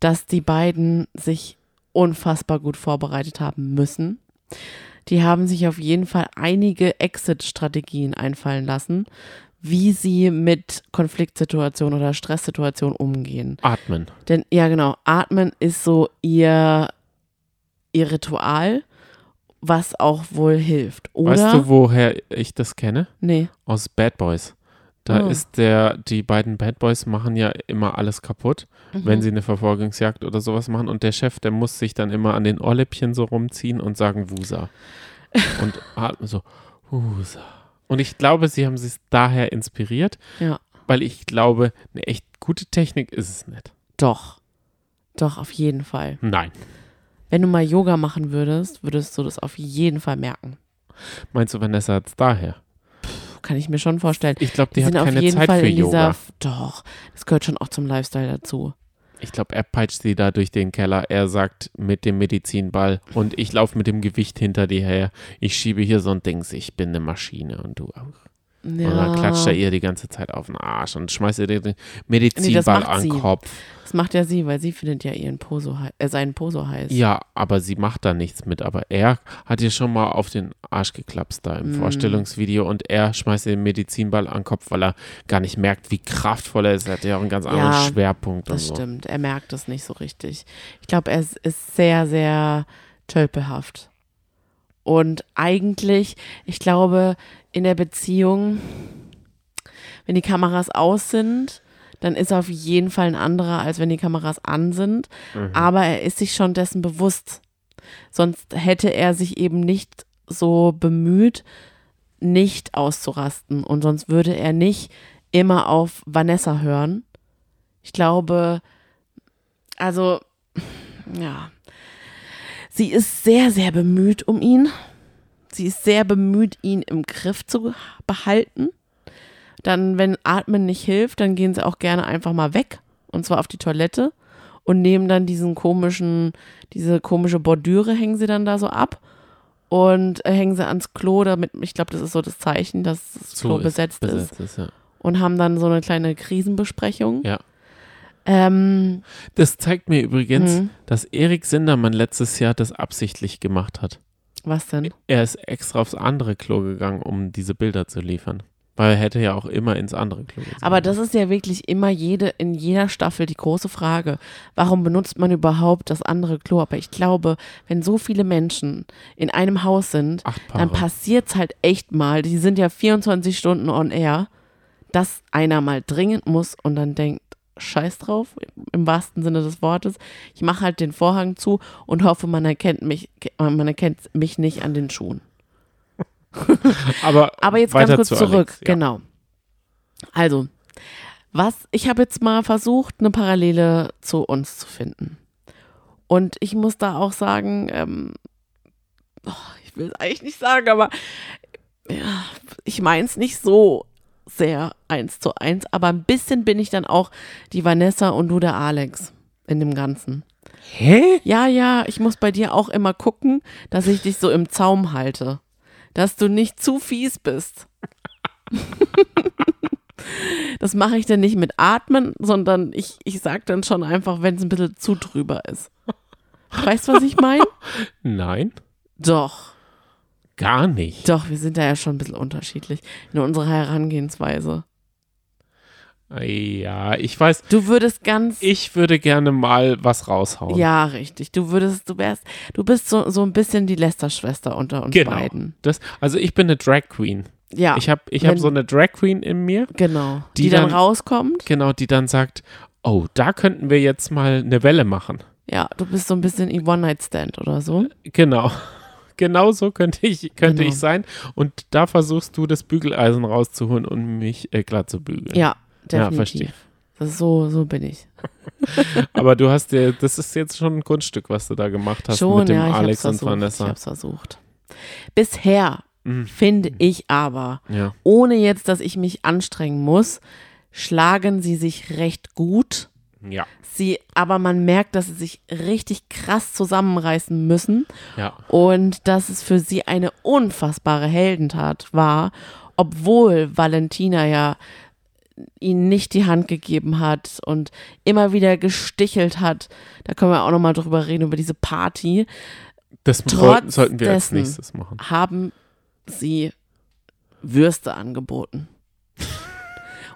dass die beiden sich unfassbar gut vorbereitet haben müssen. Die haben sich auf jeden Fall einige Exit-Strategien einfallen lassen, wie sie mit Konfliktsituationen oder Stresssituationen umgehen. Atmen. Denn, ja genau, Atmen ist so ihr, ihr Ritual, was auch wohl hilft. Oder? Weißt du, woher ich das kenne? nee. Aus Bad Boys. Da Oh. ist der, die beiden Bad Boys machen ja immer alles kaputt, wenn Mhm. sie eine Verfolgungsjagd oder sowas machen. Und der Chef, der muss sich dann immer an den Ohrläppchen so rumziehen und sagen Wusa. <laughs> Und atmen so, Wusa. Und ich glaube, sie haben sich daher inspiriert, Ja. weil ich glaube, eine echt gute Technik ist es nicht. Doch. Doch, auf jeden Fall. Nein. Wenn du mal Yoga machen würdest, würdest du das auf jeden Fall merken. Meinst du, Vanessa hat es daher? Kann ich mir schon vorstellen. Ich glaube, die, Die hat keine Zeit Fall für dieser. Yoga. Doch, das gehört schon auch zum Lifestyle dazu. Ich glaube, er peitscht sie da durch den Keller. Er sagt mit dem Medizinball und ich laufe mit dem Gewicht hinter dir her. Ich schiebe hier so ein Dings. Ich bin eine Maschine und du auch. Ja. Und dann klatscht er ihr die ganze Zeit auf den Arsch und schmeißt ihr den Medizinball macht an den. Kopf. Das macht ja sie, weil sie findet ja ihren Poso äh, seinen Poso heiß. Ja, aber sie macht da nichts mit. Aber er hat ihr schon mal auf den Arsch geklapst da im Mm. Vorstellungsvideo und er schmeißt ihr den Medizinball an den Kopf, weil er gar nicht merkt, wie kraftvoll er ist. Er hat ja auch einen ganz anderen Ja, Schwerpunkt Das so. stimmt. Er merkt es nicht so richtig. Ich glaube, er ist, sehr, sehr tölpehaft. Und eigentlich, ich glaube, in der Beziehung, wenn die Kameras aus sind, dann ist er auf jeden Fall ein anderer, als wenn die Kameras an sind. Aber er ist sich schon dessen bewusst. Sonst hätte er sich eben nicht so bemüht, nicht auszurasten. Und sonst würde er nicht immer auf Vanessa hören. Ich glaube, also, ja. Sie ist sehr, sehr bemüht um ihn. Sie ist sehr bemüht, ihn im Griff zu behalten. Dann, wenn Atmen nicht hilft, dann gehen sie auch gerne einfach mal weg. Und zwar auf die Toilette. Und nehmen dann diesen komischen, diese komische Bordüre hängen sie dann da so ab. Und äh, hängen sie ans Klo, damit, ich glaube, das ist so das Zeichen, dass das Klo ist- besetzt, ist. besetzt ist. ja. Und haben dann so eine kleine Krisenbesprechung. ja. Ähm, Das zeigt mir übrigens, Mhm. dass Erik Sindermann letztes Jahr das absichtlich gemacht hat. Was denn? Er ist extra aufs andere Klo gegangen, um diese Bilder zu liefern. Weil er hätte ja auch immer ins andere Klo gehen Aber das ist ja wirklich immer jede, in jeder Staffel die große Frage. Warum benutzt man überhaupt das andere Klo? Aber ich glaube, wenn so viele Menschen in einem Haus sind, dann passiert es halt echt mal, die sind ja 24 Stunden on air, dass einer mal dringend muss und dann denkt, scheiß drauf, im wahrsten Sinne des Wortes. Ich mache halt den Vorhang zu und hoffe, man erkennt mich, man erkennt mich nicht an den Schuhen. <laughs> Aber, Aber jetzt ganz kurz zu zurück, Alex, ja. genau. Also, was, ich habe jetzt mal versucht, eine Parallele zu uns zu finden. Und ich muss da auch sagen, ähm, oh, ich will es eigentlich nicht sagen, aber ja, ich meine es nicht so sehr eins zu eins, aber ein bisschen bin ich dann auch die Vanessa und du der Alex in dem Ganzen. Hä? Ja, ja, ich muss bei dir auch immer gucken, dass ich dich so im Zaum halte. Dass du nicht zu fies bist. <laughs> das mache ich dann nicht mit Atmen, sondern ich, ich sag dann schon einfach, wenn es ein bisschen zu drüber ist. Weißt du, was ich meine? <laughs> Nein, Doch, gar nicht. doch, wir sind da ja schon ein bisschen unterschiedlich in unserer Herangehensweise. Ja, ich weiß, Du würdest ganz. ich würde gerne mal was raushauen. ja, richtig. Du würdest, du wärst, du bist so, so ein bisschen die Lester-Schwester unter uns genau. beiden. Das, also ich bin eine Drag Queen. Ja. Ich habe ich wenn- hab so eine Drag Queen in mir, Genau. Die Die, dann, dann- rauskommt. genau, die dann sagt, oh, da könnten wir jetzt mal eine Welle machen. Ja, du bist so ein bisschen One-Night-Stand oder so. Genau. Genau so könnte ich, könnte Genau. ich sein. Und da versuchst du das Bügeleisen rauszuholen und mich äh, glatt zu bügeln. Ja, Ja, definitiv. verstehe. Das ist so, so bin ich. <laughs> Aber du hast dir, das ist jetzt schon ein Kunststück, was du da gemacht hast Schon, mit dem ja, ich Alex und versucht. Ich Vanessa. hab's versucht. Bisher Mhm. finde ich aber, Ja. ohne jetzt, dass ich mich anstrengen muss, schlagen sie sich recht gut. Ja. Sie, aber man merkt, dass sie sich richtig krass zusammenreißen müssen Ja. und dass es für sie eine unfassbare Heldentat war, obwohl Valentina ja ihnen nicht die Hand gegeben hat und immer wieder gestichelt hat. Da können wir auch noch mal drüber reden über diese Party. Das Trotz sollten wir als nächstes machen. Haben sie Würste angeboten.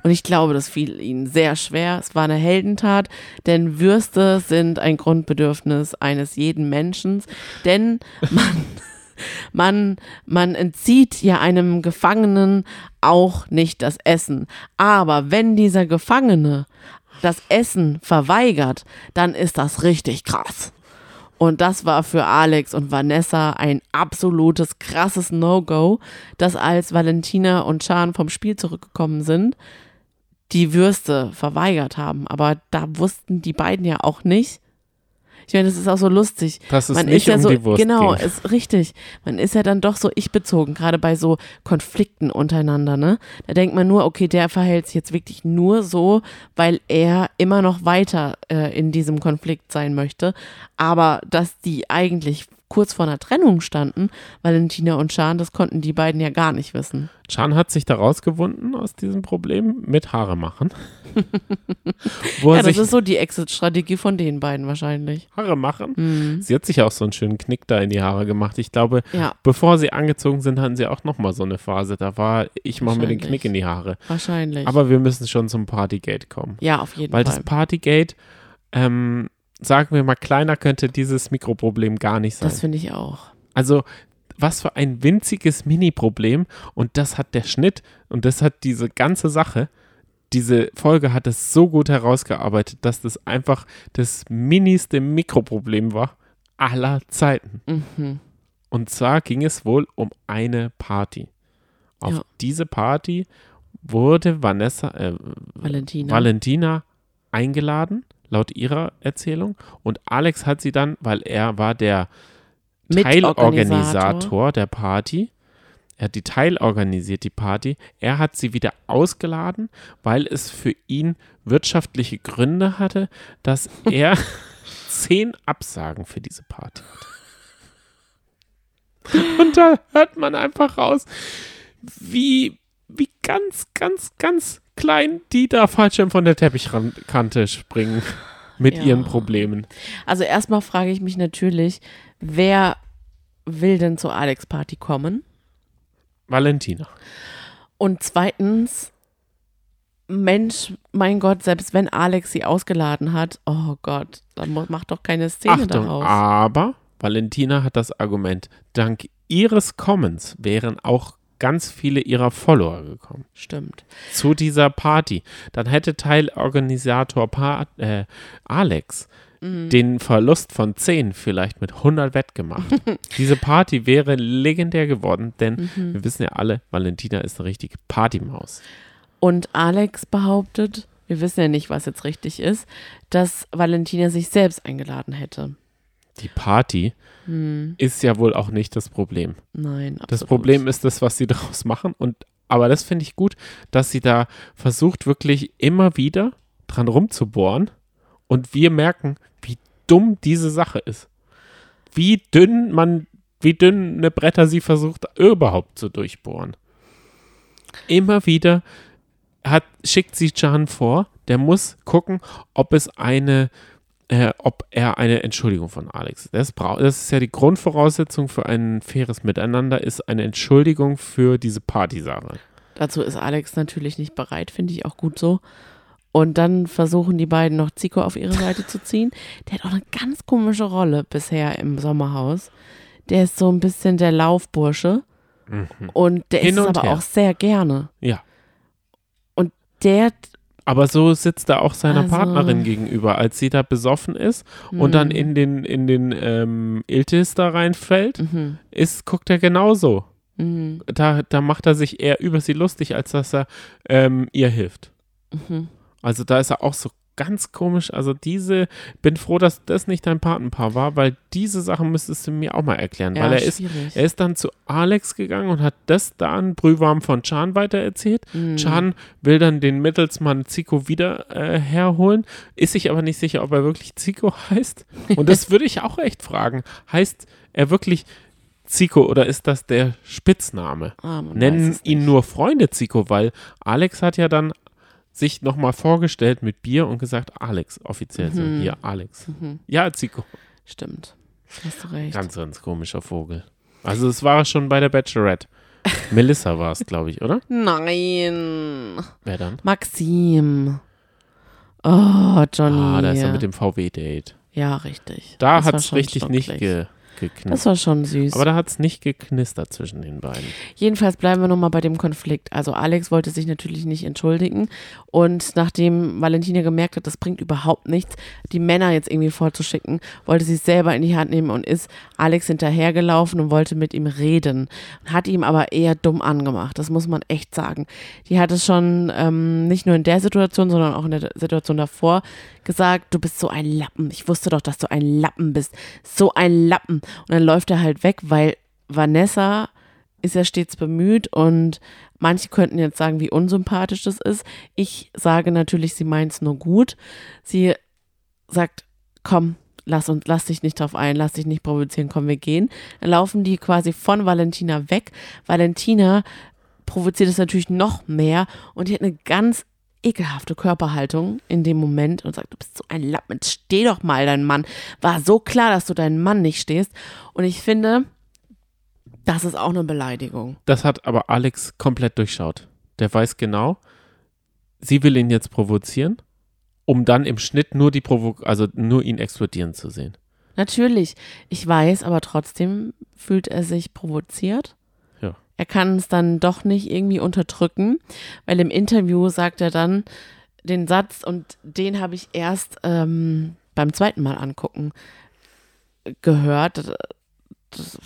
Und ich glaube, das fiel ihnen sehr schwer. Es war eine Heldentat, denn Würste sind ein Grundbedürfnis eines jeden Menschen. Denn man, <laughs> man, man entzieht ja einem Gefangenen auch nicht das Essen. Aber wenn dieser Gefangene das Essen verweigert, dann ist das richtig krass. Und das war für Alex und Vanessa ein absolutes krasses No-Go, dass als Valentina und Chan vom Spiel zurückgekommen sind, die Würste verweigert haben. Aber da wussten die beiden ja auch nicht. Ich meine, das ist auch so lustig. Dass es man nicht ist ja um so, die Wurst genau, ging. ist richtig. Man ist ja dann doch so ich-bezogen, gerade bei so Konflikten untereinander, ne? Da denkt man nur, okay, der verhält sich jetzt wirklich nur so, weil er immer noch weiter äh, in diesem Konflikt sein möchte. Aber dass die eigentlich kurz vor einer Trennung standen, Valentina und Schan, das konnten die beiden ja gar nicht wissen. Chan hat sich da rausgewunden aus diesem Problem mit Haare machen. <laughs> Ja, das ist so die Exit-Strategie von den beiden wahrscheinlich. Haare machen. Mhm. Sie hat sich auch so einen schönen Knick da in die Haare gemacht. Ich glaube, Ja, bevor sie angezogen sind, hatten sie auch noch mal so eine Phase. Da war, ich mache mir den. Knick in die Haare. wahrscheinlich. Aber wir müssen schon zum Partygate kommen. ja, auf jeden Weil Fall. das Partygate, ähm, sagen wir mal, kleiner könnte dieses Mikroproblem gar nicht sein. Das finde ich auch. Also was für ein winziges Mini-Problem. Und das hat der Schnitt und das hat diese ganze Sache, diese Folge hat es so gut herausgearbeitet, dass das einfach das ministe Mikroproblem war aller Zeiten. Mhm. Und zwar ging es wohl um eine Party. Auf Ja. diese Party wurde Vanessa, äh, Valentina. Valentina eingeladen, laut ihrer Erzählung. Und Alex hat sie dann, weil er war der. Teilorganisator der Party. Er hat die teilorganisiert, die Party. Er hat sie wieder ausgeladen, weil es für ihn wirtschaftliche Gründe hatte, dass er <laughs> zehn Absagen für diese Party hatte. Und da hört man einfach raus, wie, wie ganz, ganz, ganz klein die da Fallschirm von der Teppichkante springen <sighs> mit Ja. ihren Problemen. Also erstmal frage ich mich natürlich, wer will denn zur Alex-Party kommen? Valentina. Und zweitens, Mensch, mein Gott, selbst wenn Alex sie ausgeladen hat, oh Gott, dann mu- mach doch keine Szene Achtung, daraus. aber Valentina hat das Argument, dank ihres Kommens wären auch ganz viele ihrer Follower gekommen Stimmt. zu dieser Party. Dann hätte Teilorganisator pa äh, Alex Mhm. den Verlust von 10 vielleicht mit 100 wettgemacht. <laughs> Diese Party wäre legendär geworden, denn Mhm. wir wissen ja alle, Valentina ist eine richtige Partymaus. Und Alex behauptet, wir wissen ja nicht, was jetzt richtig ist, dass Valentina sich selbst eingeladen hätte. Die Party ist ja wohl auch nicht das Problem. Nein, absolut. Das Problem ist das, was sie <laughs> daraus machen. Und aber das finde ich gut, dass sie da versucht, wirklich immer wieder dran rumzubohren. Und wir merken, wie dumm diese Sache ist. Wie dünn man, wie dünn eine Bretter sie versucht, überhaupt zu durchbohren. Immer wieder hat, schickt sie Can vor, der muss gucken, ob es eine äh, ob er eine Entschuldigung von Alex. Das, das ist ja die Grundvoraussetzung für ein faires Miteinander, ist eine Entschuldigung für diese Partysache. Dazu ist Alex natürlich nicht bereit, finde ich auch gut so. Und dann versuchen die beiden noch Zico auf ihre Seite zu ziehen. Der hat auch eine ganz komische Rolle bisher im Sommerhaus. Der ist so ein bisschen der Laufbursche und der Hin ist es und aber her. auch sehr gerne. Ja. Und der, Aber so sitzt er auch seiner Also- Partnerin gegenüber, als sie da besoffen ist und dann Hm. in den, in den ähm, Iltis da reinfällt, Mhm. ist, guckt er genauso. Mhm. Da, da macht er sich eher über sie lustig, als dass er ähm, ihr hilft. Mhm. Also da ist er auch so ganz komisch. Also diese, bin froh, dass das nicht dein Patenpaar war, weil diese Sachen müsstest du mir auch mal erklären. Ja, weil er ist, er ist dann zu Alex gegangen und hat das dann brühwarm von Chan weitererzählt. Mhm. Chan will dann den Mittelsmann Zico wieder äh, herholen, ist sich aber nicht sicher, ob er wirklich Zico <laughs> heißt. Und das <laughs> würde ich auch echt fragen. Heißt er wirklich Zico oder ist das der Spitzname? Ah, Nennen ihn nur Freunde Zico, weil Alex hat ja dann sich nochmal vorgestellt mit Bier und gesagt, Alex, offiziell so, Mhm. hier, Alex. Mhm. Ja, Zico. Stimmt. Hast du recht. Ganz, ganz komischer Vogel. Also es war schon bei der Bachelorette. <laughs> Melissa war es, glaube ich, oder? Nein. Wer dann? Maxim. Oh, Johnny. Ah, da ist er mit dem VW-Date. ja, richtig. Da hat es richtig nicht schnucklig. Ge Das geknistert. war schon süß. Aber da hat es nicht geknistert zwischen den beiden. Jedenfalls bleiben wir nochmal bei dem Konflikt. Also Alex wollte sich natürlich nicht entschuldigen und nachdem Valentina gemerkt hat, das bringt überhaupt nichts, die Männer jetzt irgendwie vorzuschicken, wollte sie es selber in die Hand nehmen und ist Alex hinterhergelaufen und wollte mit ihm reden. Hat ihm aber eher dumm angemacht, das muss man echt sagen. Die hat es schon ähm, nicht nur in der Situation, sondern auch in der Situation davor gesagt, du bist so ein Lappen. Ich wusste doch, dass du ein Lappen bist. So ein Lappen. Und dann läuft er halt weg, weil Vanessa ist ja stets bemüht und manche könnten jetzt sagen, wie unsympathisch das ist. Ich sage natürlich, sie meint es nur gut. Sie sagt, komm, lass uns, lass dich nicht drauf ein, lass dich nicht provozieren, komm, wir gehen. Dann laufen die quasi von Valentina weg. Valentina provoziert es natürlich noch mehr und die hat eine ganz ekelhafte Körperhaltung in dem Moment und sagt, du bist so ein Lappen, steh doch mal, dein Mann. War so klar, dass du deinen Mann nicht stehst. Und ich finde, das ist auch eine Beleidigung. Das hat aber Alex komplett durchschaut. Der weiß genau, sie will ihn jetzt provozieren, um dann im Schnitt nur die Provo also nur ihn explodieren zu sehen. natürlich. Ich weiß, aber trotzdem fühlt er sich provoziert. Er kann es dann doch nicht irgendwie unterdrücken, weil im Interview sagt er dann den Satz und den habe ich erst ähm, beim zweiten Mal angucken gehört. Das,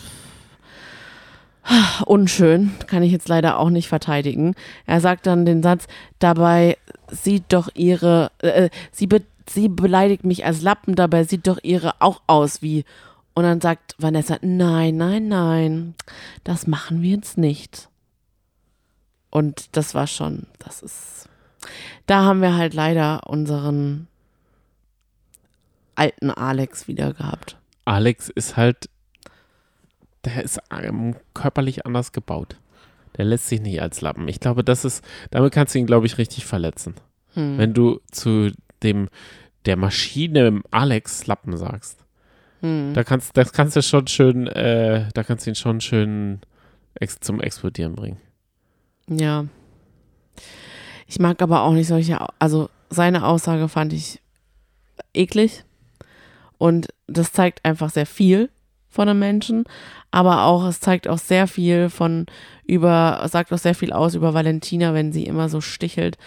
unschön, kann ich jetzt leider auch nicht verteidigen. Er sagt dann den Satz, dabei sieht doch ihre, äh, sie, be, sie beleidigt mich als Lappen, dabei sieht doch ihre auch aus wie. Und dann sagt Vanessa, nein, nein, nein, das machen wir jetzt nicht. Und das war schon, das ist, da haben wir halt leider unseren alten Alex wieder gehabt. Alex ist halt, der ist ähm, körperlich anders gebaut. Der lässt sich nicht als Lappen. Ich glaube, das ist, damit kannst du ihn, glaube ich, richtig verletzen. Hm. Wenn du zu dem, der Maschine Alex Lappen sagst. Hm. Da kannst, das kannst du schon schön, äh, da kannst du ihn schon schön ex zum Explodieren bringen. Ja. Ich mag aber auch nicht solche, also seine Aussage fand ich eklig und das zeigt einfach sehr viel von einem Menschen, aber auch, es zeigt auch sehr viel von über, sagt auch sehr viel aus über Valentina, wenn sie immer so stichelt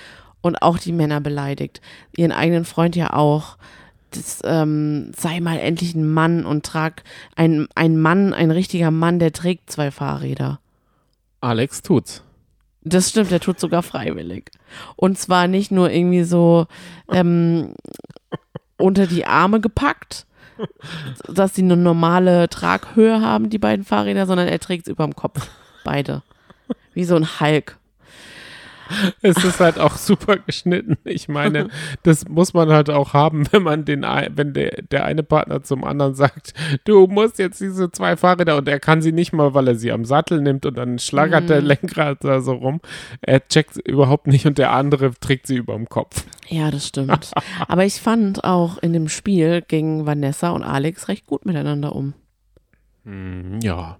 und auch die Männer beleidigt. Ihren eigenen Freund ja auch. Das, ähm, sei mal endlich ein Mann und trag ein, ein Mann, ein richtiger Mann, der trägt zwei Fahrräder. Alex tut's. Das stimmt, der tut sogar freiwillig. Und zwar nicht nur irgendwie so ähm, unter die Arme gepackt, dass sie eine normale Traghöhe haben, die beiden Fahrräder, sondern er trägt es über dem Kopf. Beide. Wie so ein Hulk. <laughs> Es ist halt auch super geschnitten. Ich meine, <laughs> das muss man halt auch haben, wenn man den, wenn der, der eine Partner zum anderen sagt, <laughs> du musst jetzt diese zwei Fahrräder und er kann sie nicht mal, weil er sie am Sattel nimmt und dann schlagert der Lenkrad da so rum. Er checkt überhaupt nicht und der andere trägt sie über dem Kopf. Ja, das stimmt. Aber ich fand auch in dem Spiel gingen Vanessa und Alex recht gut miteinander um. Hm, ja.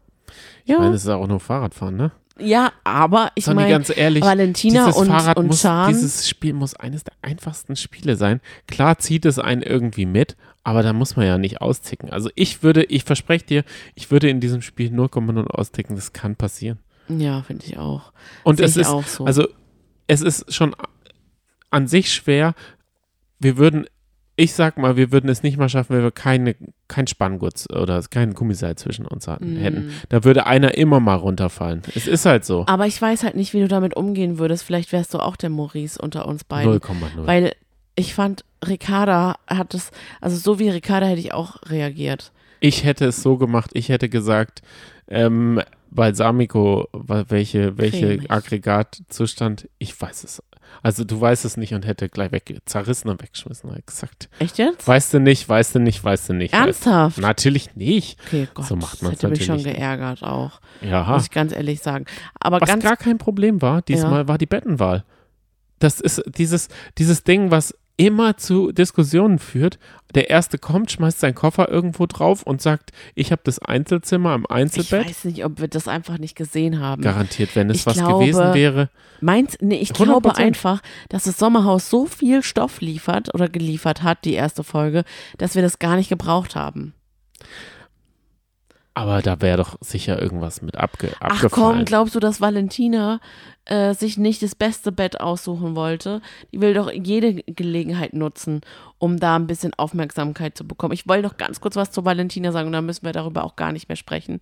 Ich Ja, meine, es ist auch nur Fahrradfahren, ne? Ja aber ich meine, ganz ehrlich, Valentina dieses und, Fahrrad und muss, Chan. dieses Spiel muss eines der einfachsten Spiele sein. Klar zieht es einen irgendwie mit, aber da muss man ja nicht austicken. Also ich würde, ich verspreche dir, ich würde in diesem Spiel 0,0 austicken. Das kann passieren. Ja, finde ich auch. Und Sehe es ist, auch so. also es ist schon an sich schwer. Wir würden, ich sag mal, wir würden es nicht mal schaffen, wenn wir keine, kein Spanngurt oder kein Gummiseil zwischen uns hatten, Mm. hätten. Da würde einer immer mal runterfallen. Es ist halt so. Aber ich weiß halt nicht, wie du damit umgehen würdest. Vielleicht wärst du auch der Maurice unter uns beiden. 0,0. Weil ich fand, Ricarda hat es, also so wie Ricarda hätte ich auch reagiert. Ich hätte es so gemacht, ich hätte gesagt, ähm, Balsamico, welche, welche. Aggregatzustand, ich weiß es. Also du weißt es nicht und hätte gleich weg, zerrissen und weggeschmissen, hat gesagt. Echt jetzt? Weißt du nicht, weißt du nicht, weißt du nicht. Ernsthaft? Weißt, natürlich nicht. Okay, Gott, So macht das man's hätte mich schon natürlich geärgert auch, Ja. muss ich ganz ehrlich sagen. Aber Was ganz, gar kein Problem war, diesmal war die Bettenwahl. Das ist dieses, dieses Ding, was immer zu Diskussionen führt. Der Erste kommt, schmeißt seinen Koffer irgendwo drauf und sagt, ich habe das Einzelzimmer im ich Einzelbett. weiß nicht, ob wir das einfach nicht gesehen haben. Garantiert, wenn es Ich was glaube, gewesen wäre. Meins, nee, ich 100%. glaube einfach, dass das Sommerhaus so viel Stoff liefert oder geliefert hat, die erste Folge, dass wir das gar nicht gebraucht haben. Aber da wäre doch sicher irgendwas mit abge Ach abgefallen. komm, glaubst du, dass Valentina äh, sich nicht das beste Bett aussuchen wollte? Die will doch jede Gelegenheit nutzen, um da ein bisschen Aufmerksamkeit zu bekommen. Ich wollte noch ganz kurz was zu Valentina sagen und dann müssen wir darüber auch gar nicht mehr sprechen.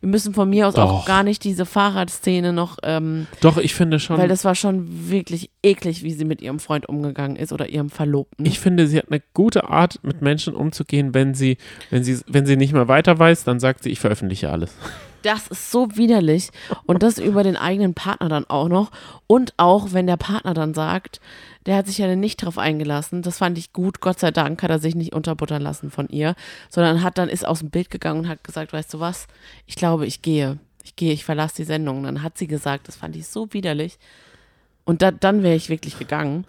Wir müssen von mir aus auch Doch. gar nicht diese Fahrradszene noch, ähm, Doch, ich finde schon, weil das war schon wirklich eklig, wie sie mit ihrem Freund umgegangen ist oder ihrem Verlobten. ich finde, sie hat eine gute Art, mit Menschen umzugehen, wenn sie, wenn sie, wenn sie nicht mehr weiter weiß, dann sagt sie, ich veröffentliche alles. Das ist so widerlich. Und das über den eigenen Partner dann auch noch. Und auch, wenn der Partner dann sagt, der hat sich ja nicht drauf eingelassen. Das fand ich gut. Gott sei Dank hat er sich nicht unterbuttern lassen von ihr, sondern hat dann ist aus dem Bild gegangen und hat gesagt, weißt du was? Ich glaube, ich gehe. Ich gehe, ich verlasse die Sendung. Und dann hat sie gesagt, das fand ich so widerlich. Und da, dann wäre ich wirklich gegangen.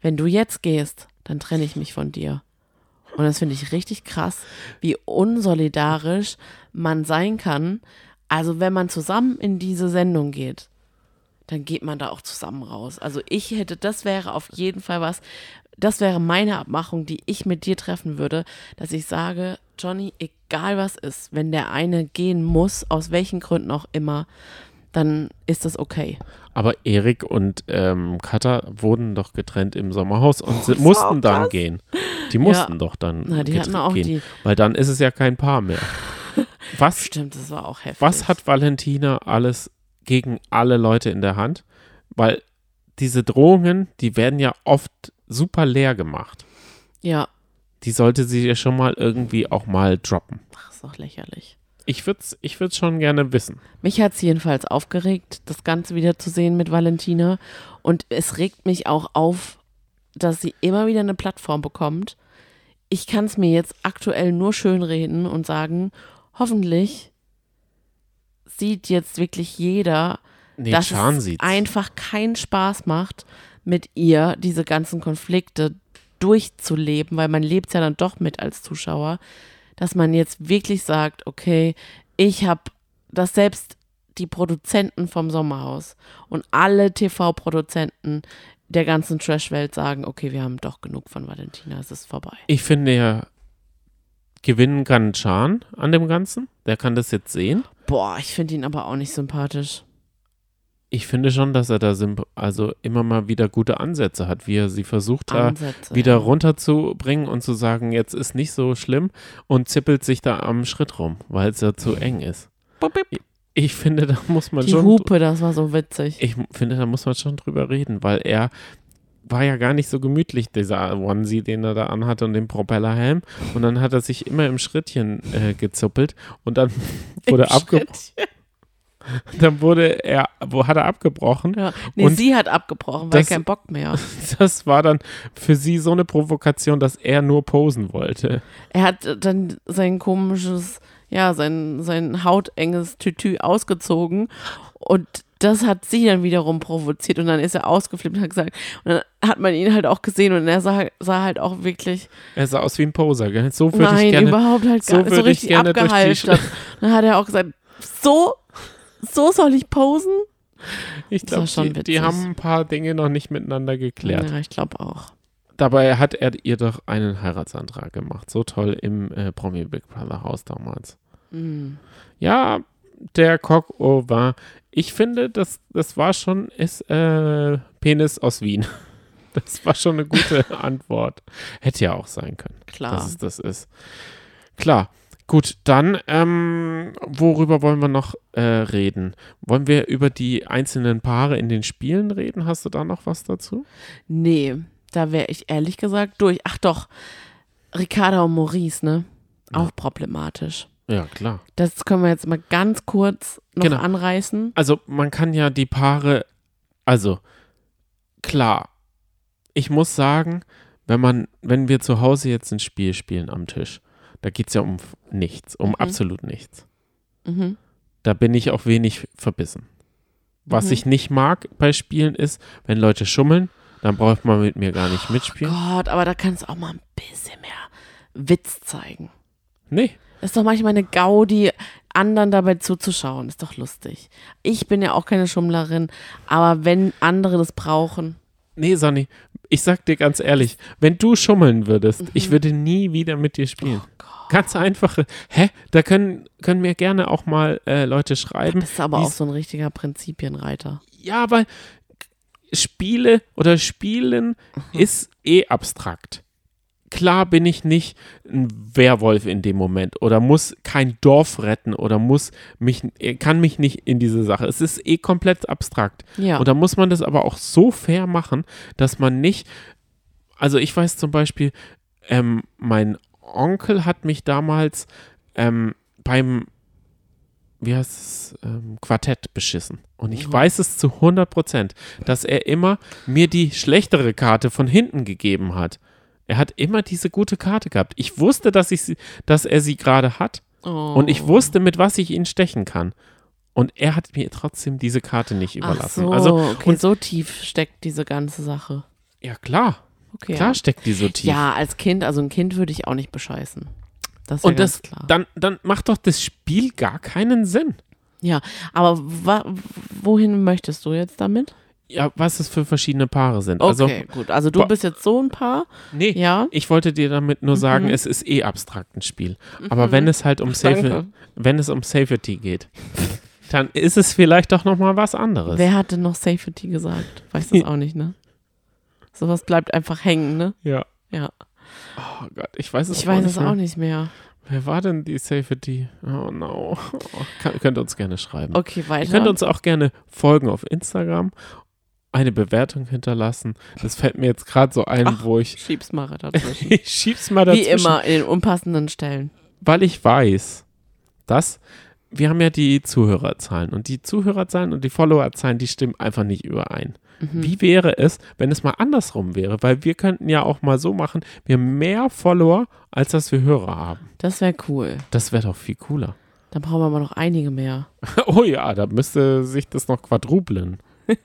Wenn du jetzt gehst, dann trenne ich mich von dir. Und das finde ich richtig krass, wie unsolidarisch man sein kann. Also wenn man zusammen in diese Sendung geht, dann geht man da auch zusammen raus. Also ich hätte, das wäre auf jeden Fall was, das wäre meine Abmachung, die ich mit dir treffen würde, dass ich sage, Johnny, egal was ist, wenn der eine gehen muss, aus welchen Gründen auch immer, dann ist das okay. Aber Erik und ähm, Katha wurden doch getrennt im Sommerhaus und Oh, sie mussten krass. dann gehen. Die mussten doch dann Na, die hatten auch gehen, die- weil dann ist es ja kein Paar mehr. <laughs> Was, Stimmt, das war auch heftig. was hat Valentina alles gegen alle Leute in der Hand? Weil diese Drohungen, die werden ja oft super leer gemacht. Ja, Die sollte sie ja schon mal irgendwie auch mal droppen. ach, ist doch lächerlich. Ich würde es ich würd's schon gerne wissen. Mich hat es jedenfalls aufgeregt, das Ganze wieder zu sehen mit Valentina. Und es regt mich auch auf, dass sie immer wieder eine Plattform bekommt. Ich kann es mir jetzt aktuell nur schönreden und sagen, hoffentlich sieht jetzt wirklich jeder, Nee, dass Chan es sieht's. einfach keinen Spaß macht, mit ihr diese ganzen Konflikte durchzuleben, weil man lebt ja dann doch mit als Zuschauer, dass man jetzt wirklich sagt, okay, ich habe, dass selbst die Produzenten vom Sommerhaus und alle TV-Produzenten der ganzen Trash-Welt sagen, okay, wir haben doch genug von Valentina, es ist vorbei. Ich finde ja, gewinnen kann Chan an dem Ganzen. Der kann das jetzt sehen. Boah, ich finde ihn aber auch nicht sympathisch. Ich finde schon, dass er da also immer mal wieder gute Ansätze hat, wie er sie versucht, da Ansätze, wieder ja. runterzubringen und zu sagen, jetzt ist nicht so schlimm und zippelt sich da am Schritt rum, weil es ja zu eng ist. Bip. Ich finde, da muss man Die schon. Hupe, das war so witzig. Ich finde, da muss man schon drüber reden, weil er war ja gar nicht so gemütlich, dieser Onesie, den er da anhatte und den Propellerhelm. Und dann hat er sich immer im Schrittchen äh, gezuppelt und dann wurde, abge <laughs> dann wurde er, wo hat er abgebrochen? Ja. Nee, Und sie hat abgebrochen, weil das- kein Bock mehr. <laughs> Das war dann für sie so eine Provokation, dass er nur posen wollte. Er hat dann sein komisches, ja, sein, sein hautenges Tütü ausgezogen und das hat sie dann wiederum provoziert und dann ist er ausgeflippt und hat gesagt, und dann hat man ihn halt auch gesehen und er sah, sah halt auch wirklich, Er sah aus wie ein Poser, gell? So würde ich nein, gerne. überhaupt halt so gar so, ich richtig abgehalftert. Dann hat er auch gesagt, so, so soll ich posen? Ich war glaube, schon die, die haben ein paar Dinge noch nicht miteinander geklärt. Ja, ich glaube auch. Dabei hat er ihr doch einen Heiratsantrag gemacht. So toll im äh, Promi Big Brother Haus damals. Mhm. Ja, der Cock-Over. Ich finde, das, das war schon, ist äh, Penis aus Wien. <laughs> Das war schon eine gute <laughs> Antwort. Hätte ja auch sein können, Klar. dass es das ist. Klar. Gut, dann, ähm, worüber wollen wir noch äh, reden? Wollen wir über die einzelnen Paare in den Spielen reden? Hast du da noch was dazu? Nee, da wäre ich ehrlich gesagt durch. Ach doch, Ricarda und Maurice, ne? Auch problematisch. Ja, klar. Das können wir jetzt mal ganz kurz noch Genau. anreißen. Also man kann ja die Paare, also klar, ich muss sagen, wenn man, wenn wir zu Hause jetzt ein Spiel spielen am Tisch, da geht es ja um nichts, um Mhm. absolut nichts. Mhm. Da bin ich auch wenig verbissen. Was Mhm. ich nicht mag bei Spielen ist, wenn Leute schummeln, dann braucht man mit mir gar nicht mitspielen. Gott, aber da kannst du auch mal ein bisschen mehr Witz zeigen. Nee, Ist doch manchmal eine Gaudi, anderen dabei zuzuschauen. Ist doch lustig. Ich bin ja auch keine Schummlerin, aber wenn andere das brauchen. nee, Sonny, ich sag dir ganz ehrlich, wenn du schummeln würdest, ich würde nie wieder mit dir spielen. Mhm. Oh. Ganz einfache. Hä? Da können, können mir gerne auch mal äh, Leute schreiben. Bist du aber die auch so ein richtiger Prinzipienreiter. Ja, weil Spiele oder Spielen Mhm. ist eh abstrakt. Klar bin ich nicht ein Werwolf in dem Moment oder muss kein Dorf retten oder muss mich, kann mich nicht in diese Sache. Es ist eh komplett abstrakt. Ja. Und da muss man das aber auch so fair machen, dass man nicht, also ich weiß zum Beispiel, ähm, mein Onkel hat mich damals ähm, beim, wie heißt es, ähm, Quartett beschissen. Und ich Mhm. weiß es zu 100 Prozent, dass er immer mir die schlechtere Karte von hinten gegeben hat. Er hat immer diese gute Karte gehabt. Ich wusste, dass, ich sie, dass er sie gerade hat. oh. Und ich wusste, mit was ich ihn stechen kann. Und er hat mir trotzdem diese Karte nicht Ach überlassen. so, Also, okay, und- so tief steckt diese ganze Sache. ja klar, Okay. klar steckt die so tief. Ja, als Kind, also ein Kind würde ich auch nicht bescheißen. Das ist Und das, klar. dann, dann macht doch das Spiel gar keinen Sinn. Ja, aber wohin möchtest du jetzt damit? Ja, was es für verschiedene Paare sind. Also, Okay, gut. Also du bist jetzt so ein Paar. nee, Ja. ich wollte dir damit nur sagen, Mhm. es ist eh abstrakt ein Spiel. Aber wenn es halt um Safe, wenn es um Safety geht, dann ist es vielleicht doch noch mal was anderes. Wer hat denn noch Safety gesagt? Weiß das <laughs> auch nicht, ne? Sowas bleibt einfach hängen, ne? ja. Ja. Oh Gott, ich weiß es Ich weiß nicht es mehr. auch nicht mehr. Wer war denn die Safety? Oh no. Oh, kann, könnt ihr uns gerne schreiben. Okay, Ihr weiter. könnt uns auch gerne folgen auf Instagram, eine Bewertung hinterlassen. Das fällt mir jetzt gerade so ein, Ach, wo ich Schieb's mal <laughs> dazwischen. ich schieb's mal Wie dazwischen, immer, in den unpassenden Stellen. weil ich weiß, dass wir haben ja die Zuhörerzahlen und die Zuhörerzahlen und die Followerzahlen, die stimmen einfach nicht überein. Mhm. Wie wäre es, wenn es mal andersrum wäre? Weil wir könnten ja auch mal so machen, wir haben mehr Follower, als dass wir Hörer haben. Das wäre cool. Das wäre doch viel cooler. Dann brauchen wir aber noch einige mehr. <laughs> Oh ja, da müsste sich das noch quadrupeln. <laughs>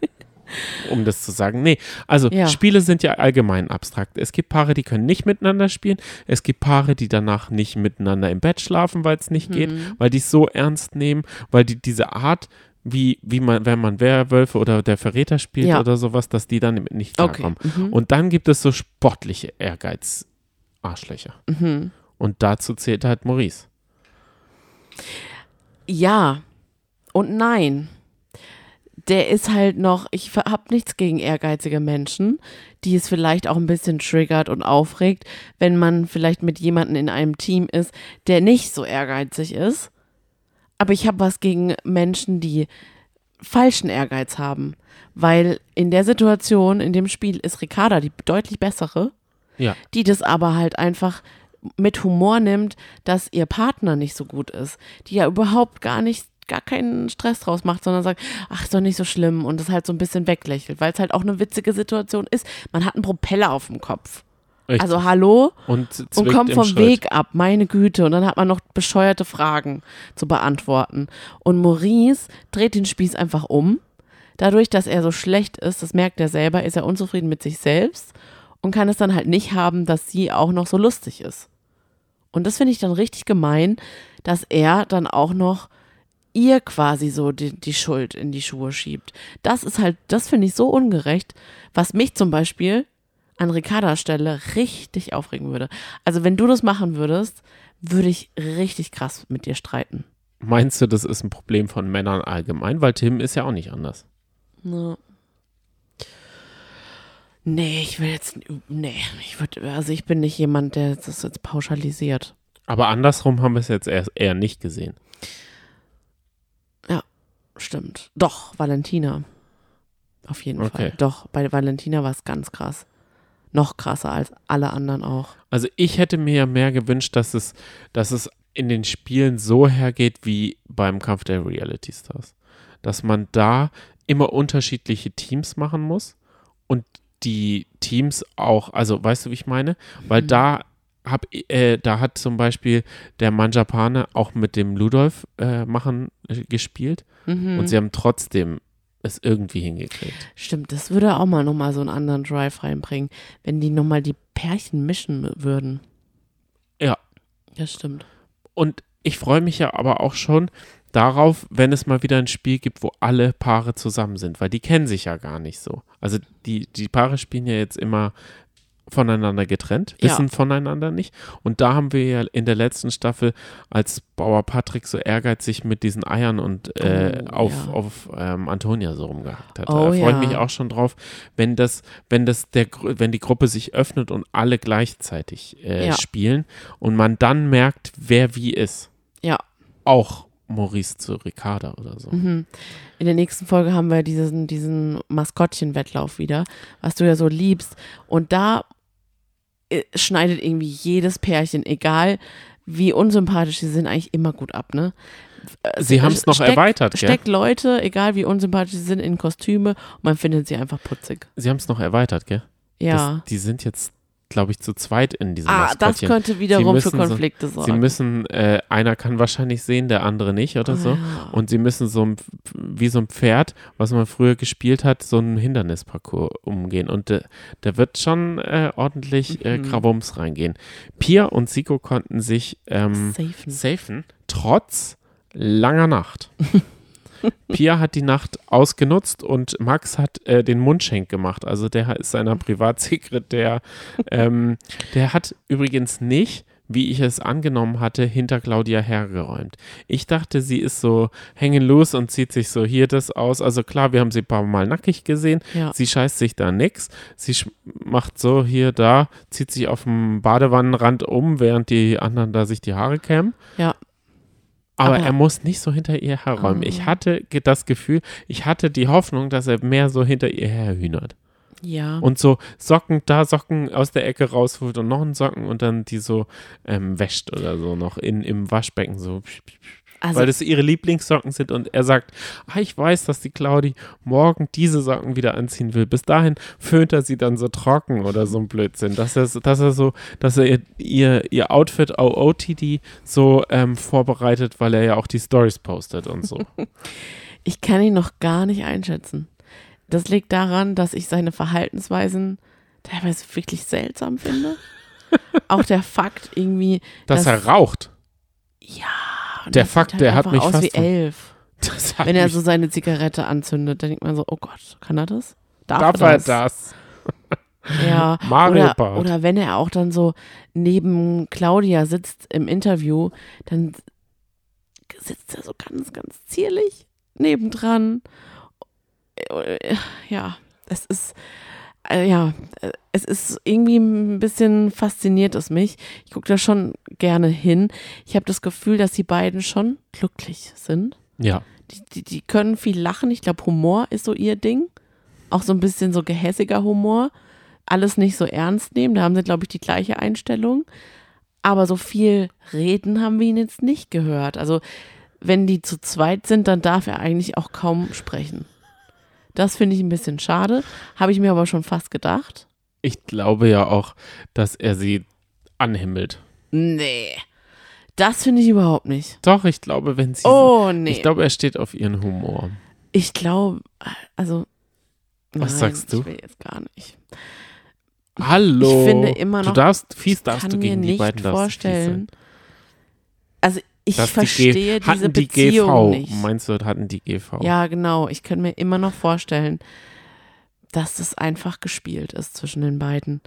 um das zu sagen. Nee, also Ja. Spiele sind ja allgemein abstrakt. Es gibt Paare, die können nicht miteinander spielen. Es gibt Paare, die danach nicht miteinander im Bett schlafen, weil es nicht geht, Mhm. weil die es so ernst nehmen, weil die diese Art, wie, wie man, wenn man Werwölfe oder der Verräter spielt Ja. oder sowas, dass die dann nicht Okay. klarkommen. Mhm. Und dann gibt es so sportliche Ehrgeiz-Arschlöcher. Mhm. Und dazu zählt halt Maurice. Ja und nein. Der ist halt noch, ich habe nichts gegen ehrgeizige Menschen, die es vielleicht auch ein bisschen triggert und aufregt, wenn man vielleicht mit jemandem in einem Team ist, der nicht so ehrgeizig ist. Aber ich habe was gegen Menschen, die falschen Ehrgeiz haben. Weil in der Situation, in dem Spiel, ist Ricarda die deutlich bessere Ja. die das aber halt einfach mit Humor nimmt, dass ihr Partner nicht so gut ist, die ja überhaupt gar nicht gar keinen Stress draus macht, sondern sagt, ach, ist doch nicht so schlimm und das halt so ein bisschen weglächelt, weil es halt auch eine witzige Situation ist. Man hat einen Propeller auf dem Kopf. Richtig. Also hallo und, und kommt vom Schritt. Weg ab, meine Güte. Und dann hat man noch bescheuerte Fragen zu beantworten. Und Maurice dreht den Spieß einfach um. Dadurch, dass er so schlecht ist, das merkt er selber, ist er unzufrieden mit sich selbst und kann es dann halt nicht haben, dass sie auch noch so lustig ist. Und das finde ich dann richtig gemein, dass er dann auch noch ihr quasi so die, die Schuld in die Schuhe schiebt. Das ist halt, das finde ich so ungerecht, was mich zum Beispiel an Ricardas Stelle richtig aufregen würde. Also wenn du das machen würdest, würde ich richtig krass mit dir streiten. Meinst du, das ist ein Problem von Männern allgemein? Weil Tim ist ja auch nicht anders. Ne. Nee, ich will jetzt, nee, ich würde, also ich bin nicht jemand, der das jetzt pauschalisiert. Aber andersrum haben wir es jetzt eher, eher nicht gesehen. Stimmt. Doch, Valentina. Auf jeden Okay. Fall. Doch, bei Valentina war es ganz krass. Noch krasser als alle anderen auch. Also ich hätte mir ja mehr gewünscht, dass es, dass es in den Spielen so hergeht wie beim Kampf der Reality Stars. Dass man da immer unterschiedliche Teams machen muss und die Teams auch, also weißt du, wie ich meine? Weil Mhm. da hab, äh, da hat zum Beispiel der Manjapane auch mit dem Ludolf äh, machen äh, gespielt Mhm. und sie haben trotzdem es irgendwie hingekriegt. Stimmt, das würde auch mal nochmal so einen anderen Drive reinbringen, wenn die nochmal die Pärchen mischen würden. Ja. Das stimmt. Und ich freue mich ja aber auch schon darauf, wenn es mal wieder ein Spiel gibt, wo alle Paare zusammen sind, weil die kennen sich ja gar nicht so. Also die, die Paare spielen ja jetzt immer voneinander getrennt, Ja. wissen voneinander nicht. Und da haben wir ja in der letzten Staffel, als Bauer Patrick so ehrgeizig mit diesen Eiern und äh, Oh, auf, ja. auf ähm, Antonia so rumgehackt hat. Oh, da freue ich ja. mich auch schon drauf, wenn das, wenn das der, wenn die Gruppe sich öffnet und alle gleichzeitig äh, Ja. spielen und man dann merkt, wer wie ist Ja. auch Maurice zu Ricarda oder so. Mhm. In der nächsten Folge haben wir diesen, diesen Maskottchen-Wettlauf wieder, was du ja so liebst. Und da schneidet irgendwie jedes Pärchen, egal wie unsympathisch sie sind, eigentlich immer gut ab, ne? Äh, Sie haben es noch steckt- erweitert, gell? Steckt Leute, egal wie unsympathisch sie sind, in Kostüme und man findet sie einfach putzig. Sie haben es noch erweitert, gell? Ja. Das, die sind jetzt, glaube ich, zu zweit in diesem ah, das könnte wiederum für müssen so- Konflikte Sie sorgen. müssen, äh, einer kann wahrscheinlich sehen, der andere nicht oder so. Ah. Und sie müssen so ein- wie so ein Pferd, was man früher gespielt hat, so einen Hindernisparcours umgehen. Und äh, da wird schon äh, ordentlich äh, Mhm. Krawums reingehen. Pia und Siko konnten sich ähm, Safen. safen, trotz langer Nacht. <laughs> Pia hat die Nacht ausgenutzt und Max hat äh, den Mundschenk gemacht. Also der ist seiner Privatsekretär. ähm, der hat übrigens nicht wie ich es angenommen hatte, hinter Claudia hergeräumt. Ich dachte, sie ist so hängen los und zieht sich so hier das aus. Also klar, wir haben sie ein paar Mal nackig gesehen. Ja. Sie scheißt sich da nix. Sie macht so hier, da, zieht sich auf dem Badewannenrand um, während die anderen da sich die Haare kämmen. Ja. Aber, Aber- er muss nicht so hinter ihr herräumen. Oh. Ich hatte ge- das Gefühl, ich hatte die Hoffnung, dass er mehr so hinter ihr herhühnert. Ja. Und so Socken, da Socken aus der Ecke rausholt und noch einen Socken und dann die so ähm, wäscht oder so noch in, im Waschbecken so. Also, weil das ihre Lieblingssocken sind und er sagt, ah, ich weiß, dass die Claudi morgen diese Socken wieder anziehen will. Bis dahin föhnt er sie dann so trocken oder so ein Blödsinn, dass er, dass er so, dass er ihr, ihr, ihr Outfit OOTD so ähm, vorbereitet, weil er ja auch die Stories postet und so. <laughs> ich kann ihn noch gar nicht einschätzen. Das liegt daran, dass ich seine Verhaltensweisen teilweise wirklich seltsam finde. <laughs> Auch der Fakt irgendwie, Dass Das- er raucht. ja, und Der das Fakt, halt der hat mich aus fast wie elf. <laughs> Das Wenn er so seine Zigarette anzündet, dann denkt man so, oh Gott, kann er das? darf er das? <laughs> Ja, <laughs> Mario oder, Bart. oder wenn er auch dann so neben Claudia sitzt im Interview, dann sitzt er so ganz, ganz zierlich nebendran. Äh, Ja, es ist, äh, ja, äh, es ist irgendwie ein bisschen fasziniert es mich. Ich gucke da schon gerne hin. Ich habe das Gefühl, dass die beiden schon glücklich sind. Ja. Die, die, die können viel lachen. Ich glaube, Humor ist so ihr Ding. Auch so ein bisschen so gehässiger Humor. Alles nicht so ernst nehmen. Da haben sie, glaube ich, die gleiche Einstellung. Aber so viel reden haben wir ihn jetzt nicht gehört. Also, wenn die zu zweit sind, dann darf er eigentlich auch kaum sprechen. Das finde ich ein bisschen schade. Habe ich mir aber schon fast gedacht. Ich glaube ja auch, dass er sie anhimmelt. Nee. Das finde ich überhaupt nicht. Doch, ich glaube, wenn sie. Oh, nee. Ich glaube, er steht auf ihren Humor. Ich glaube, also. Was nein, sagst du? Ich will jetzt gar nicht. Hallo. Ich finde immer noch, Du darfst, fies darfst du gegen die nicht beiden darfst vorstellen. Also ich Dass die verstehe G- diese die Beziehung GV. nicht. Meinst du, hatten die GV? Ja, genau. Ich kann mir immer noch vorstellen, dass das einfach gespielt ist zwischen den beiden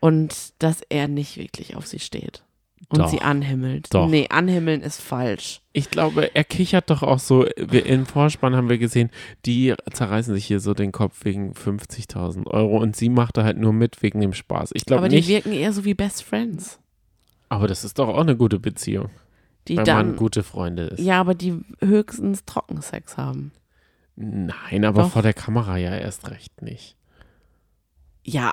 und dass er nicht wirklich auf sie steht und Doch. sie anhimmelt. Doch. Nee, anhimmeln ist falsch. Ich glaube, er kichert doch auch so. Wir, Im Vorspann haben wir gesehen, die zerreißen sich hier so den Kopf wegen 50.000 Euro und sie macht da halt nur mit wegen dem Spaß. Ich glaube Aber die wirken eher so wie Best Friends. Aber das ist doch auch eine gute Beziehung, Die wenn dann, man gute Freunde ist. ja, aber die höchstens Trockensex haben. Nein, aber Doch. vor der Kamera ja erst recht nicht. Ja,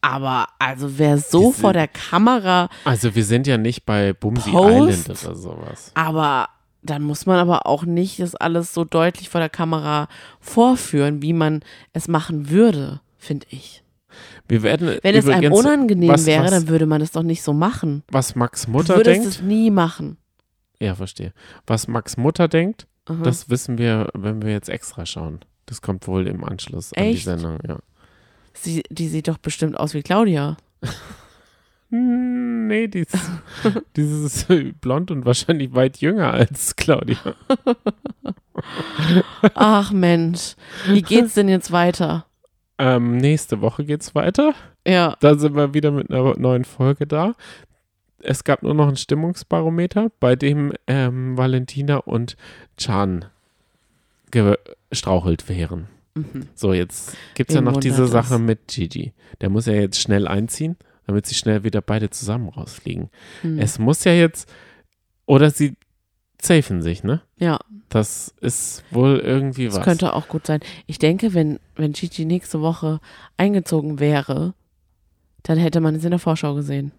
aber also wer so Diese- vor der Kamera, Also wir sind ja nicht bei Bumsy? Island oder sowas. aber dann muss man aber auch nicht das alles so deutlich vor der Kamera vorführen, wie man es machen würde, finde ich. Wir werden Wenn es einem unangenehm was- wäre, was- dann würde man es doch nicht so machen. was Max Du Mutter würdest denkt. es nie machen. Ja, verstehe. Was Max Mutter denkt, Aha. das wissen wir, wenn wir jetzt extra schauen. Das kommt wohl im Anschluss an die Echt? Sendung, ja. Sie, die sieht doch bestimmt aus wie Claudia. <laughs> Nee, die ist, die ist <laughs> blond und wahrscheinlich weit jünger als Claudia. Ach Mensch, wie geht's denn jetzt weiter? Ähm, nächste Woche geht's weiter. Ja, Da sind wir wieder mit einer neuen Folge da. Es gab nur noch ein Stimmungsbarometer, bei dem ähm, Valentina und Chan gestrauchelt wären. mhm. So, jetzt gibt es ja noch diese Sache das? mit Gigi. Der muss ja jetzt schnell einziehen, damit sie schnell wieder beide zusammen rausfliegen. Hm. Es muss ja jetzt, oder sie safen sich, ne? ja, Das ist wohl irgendwie das was. könnte auch gut sein. Ich denke, wenn, wenn Gigi nächste Woche eingezogen wäre, dann hätte man es in der Vorschau gesehen.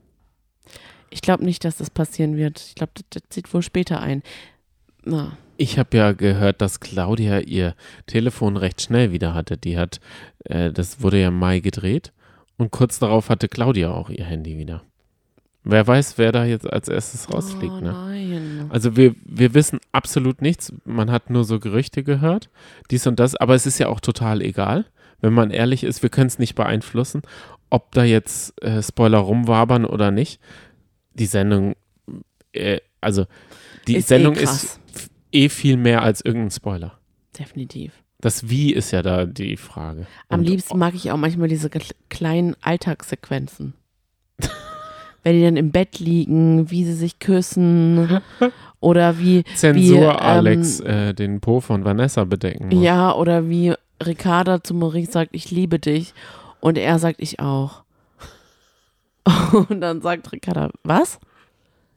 Ich glaube nicht, dass das passieren wird. Ich glaube, das, das zieht wohl später ein. Na, Ich habe ja gehört, dass Claudia ihr Telefon recht schnell wieder hatte. Die hat, äh, das wurde ja im Mai gedreht und kurz darauf hatte Claudia auch ihr Handy wieder. Wer weiß, wer da jetzt als erstes rausfliegt, oh, ne? Also wir, wir wissen absolut nichts. Man hat nur so Gerüchte gehört, dies und das, aber es ist ja auch total egal. Wenn man ehrlich ist, wir können es nicht beeinflussen, ob da jetzt äh, Spoiler rumwabern oder nicht. Die Sendung, äh, also die Ist eh Sendung krass. ist eh viel mehr als irgendein Spoiler. definitiv. Das Wie ist ja da die Frage. Am Und- liebsten mag ich auch manchmal diese kle- kleinen Alltagssequenzen. Wenn die dann im Bett liegen, wie sie sich küssen <laughs> oder wie, Zensur wie, ähm, Alex äh, den Po von Vanessa bedecken muss. ja, oder wie Ricarda zu Maurice sagt, ich liebe dich und er sagt, ich auch. <laughs> Und dann sagt Ricarda, was?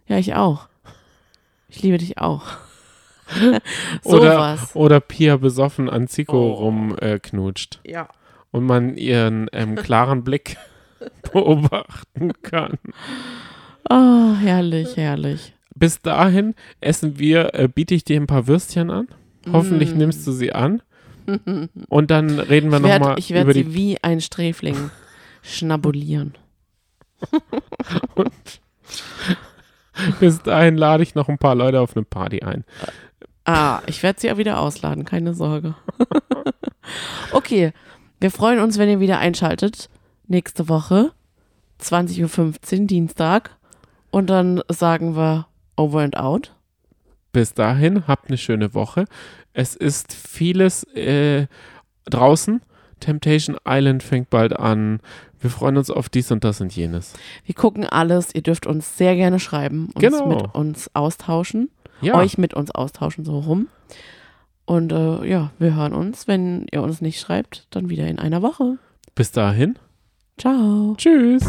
Ja, ich auch. Ich liebe dich auch. <laughs> oder, Sowas. oder Pia besoffen an Zico Oh. rumknutscht äh, knutscht Ja. und man ihren ähm, klaren Blick <laughs> beobachten kann. Oh, herrlich, herrlich. Bis dahin essen wir, äh, biete ich dir ein paar Würstchen an. Hoffentlich Mm. nimmst du sie an. Und dann reden wir Ich werde nochmal ich werd über die sie wie ein Sträfling schnabulieren. Bis dahin lade ich noch ein paar Leute auf eine Party ein. Ah, ich werde sie auch wieder ausladen, keine Sorge. <laughs> okay, wir freuen uns, wenn ihr wieder einschaltet. Nächste Woche, 20.15 Uhr, Dienstag. Und dann sagen wir over and out. Bis dahin, habt eine schöne Woche. Es ist vieles äh, draußen. Temptation Island fängt bald an. Wir freuen uns auf dies und das und jenes. Wir gucken alles. Ihr dürft uns sehr gerne schreiben, uns Genau. mit uns austauschen, Ja, euch mit uns austauschen, so rum. Und äh, ja, wir hören uns, wenn ihr uns nicht schreibt, dann wieder in einer Woche. bis dahin. Ciao. Tschüss.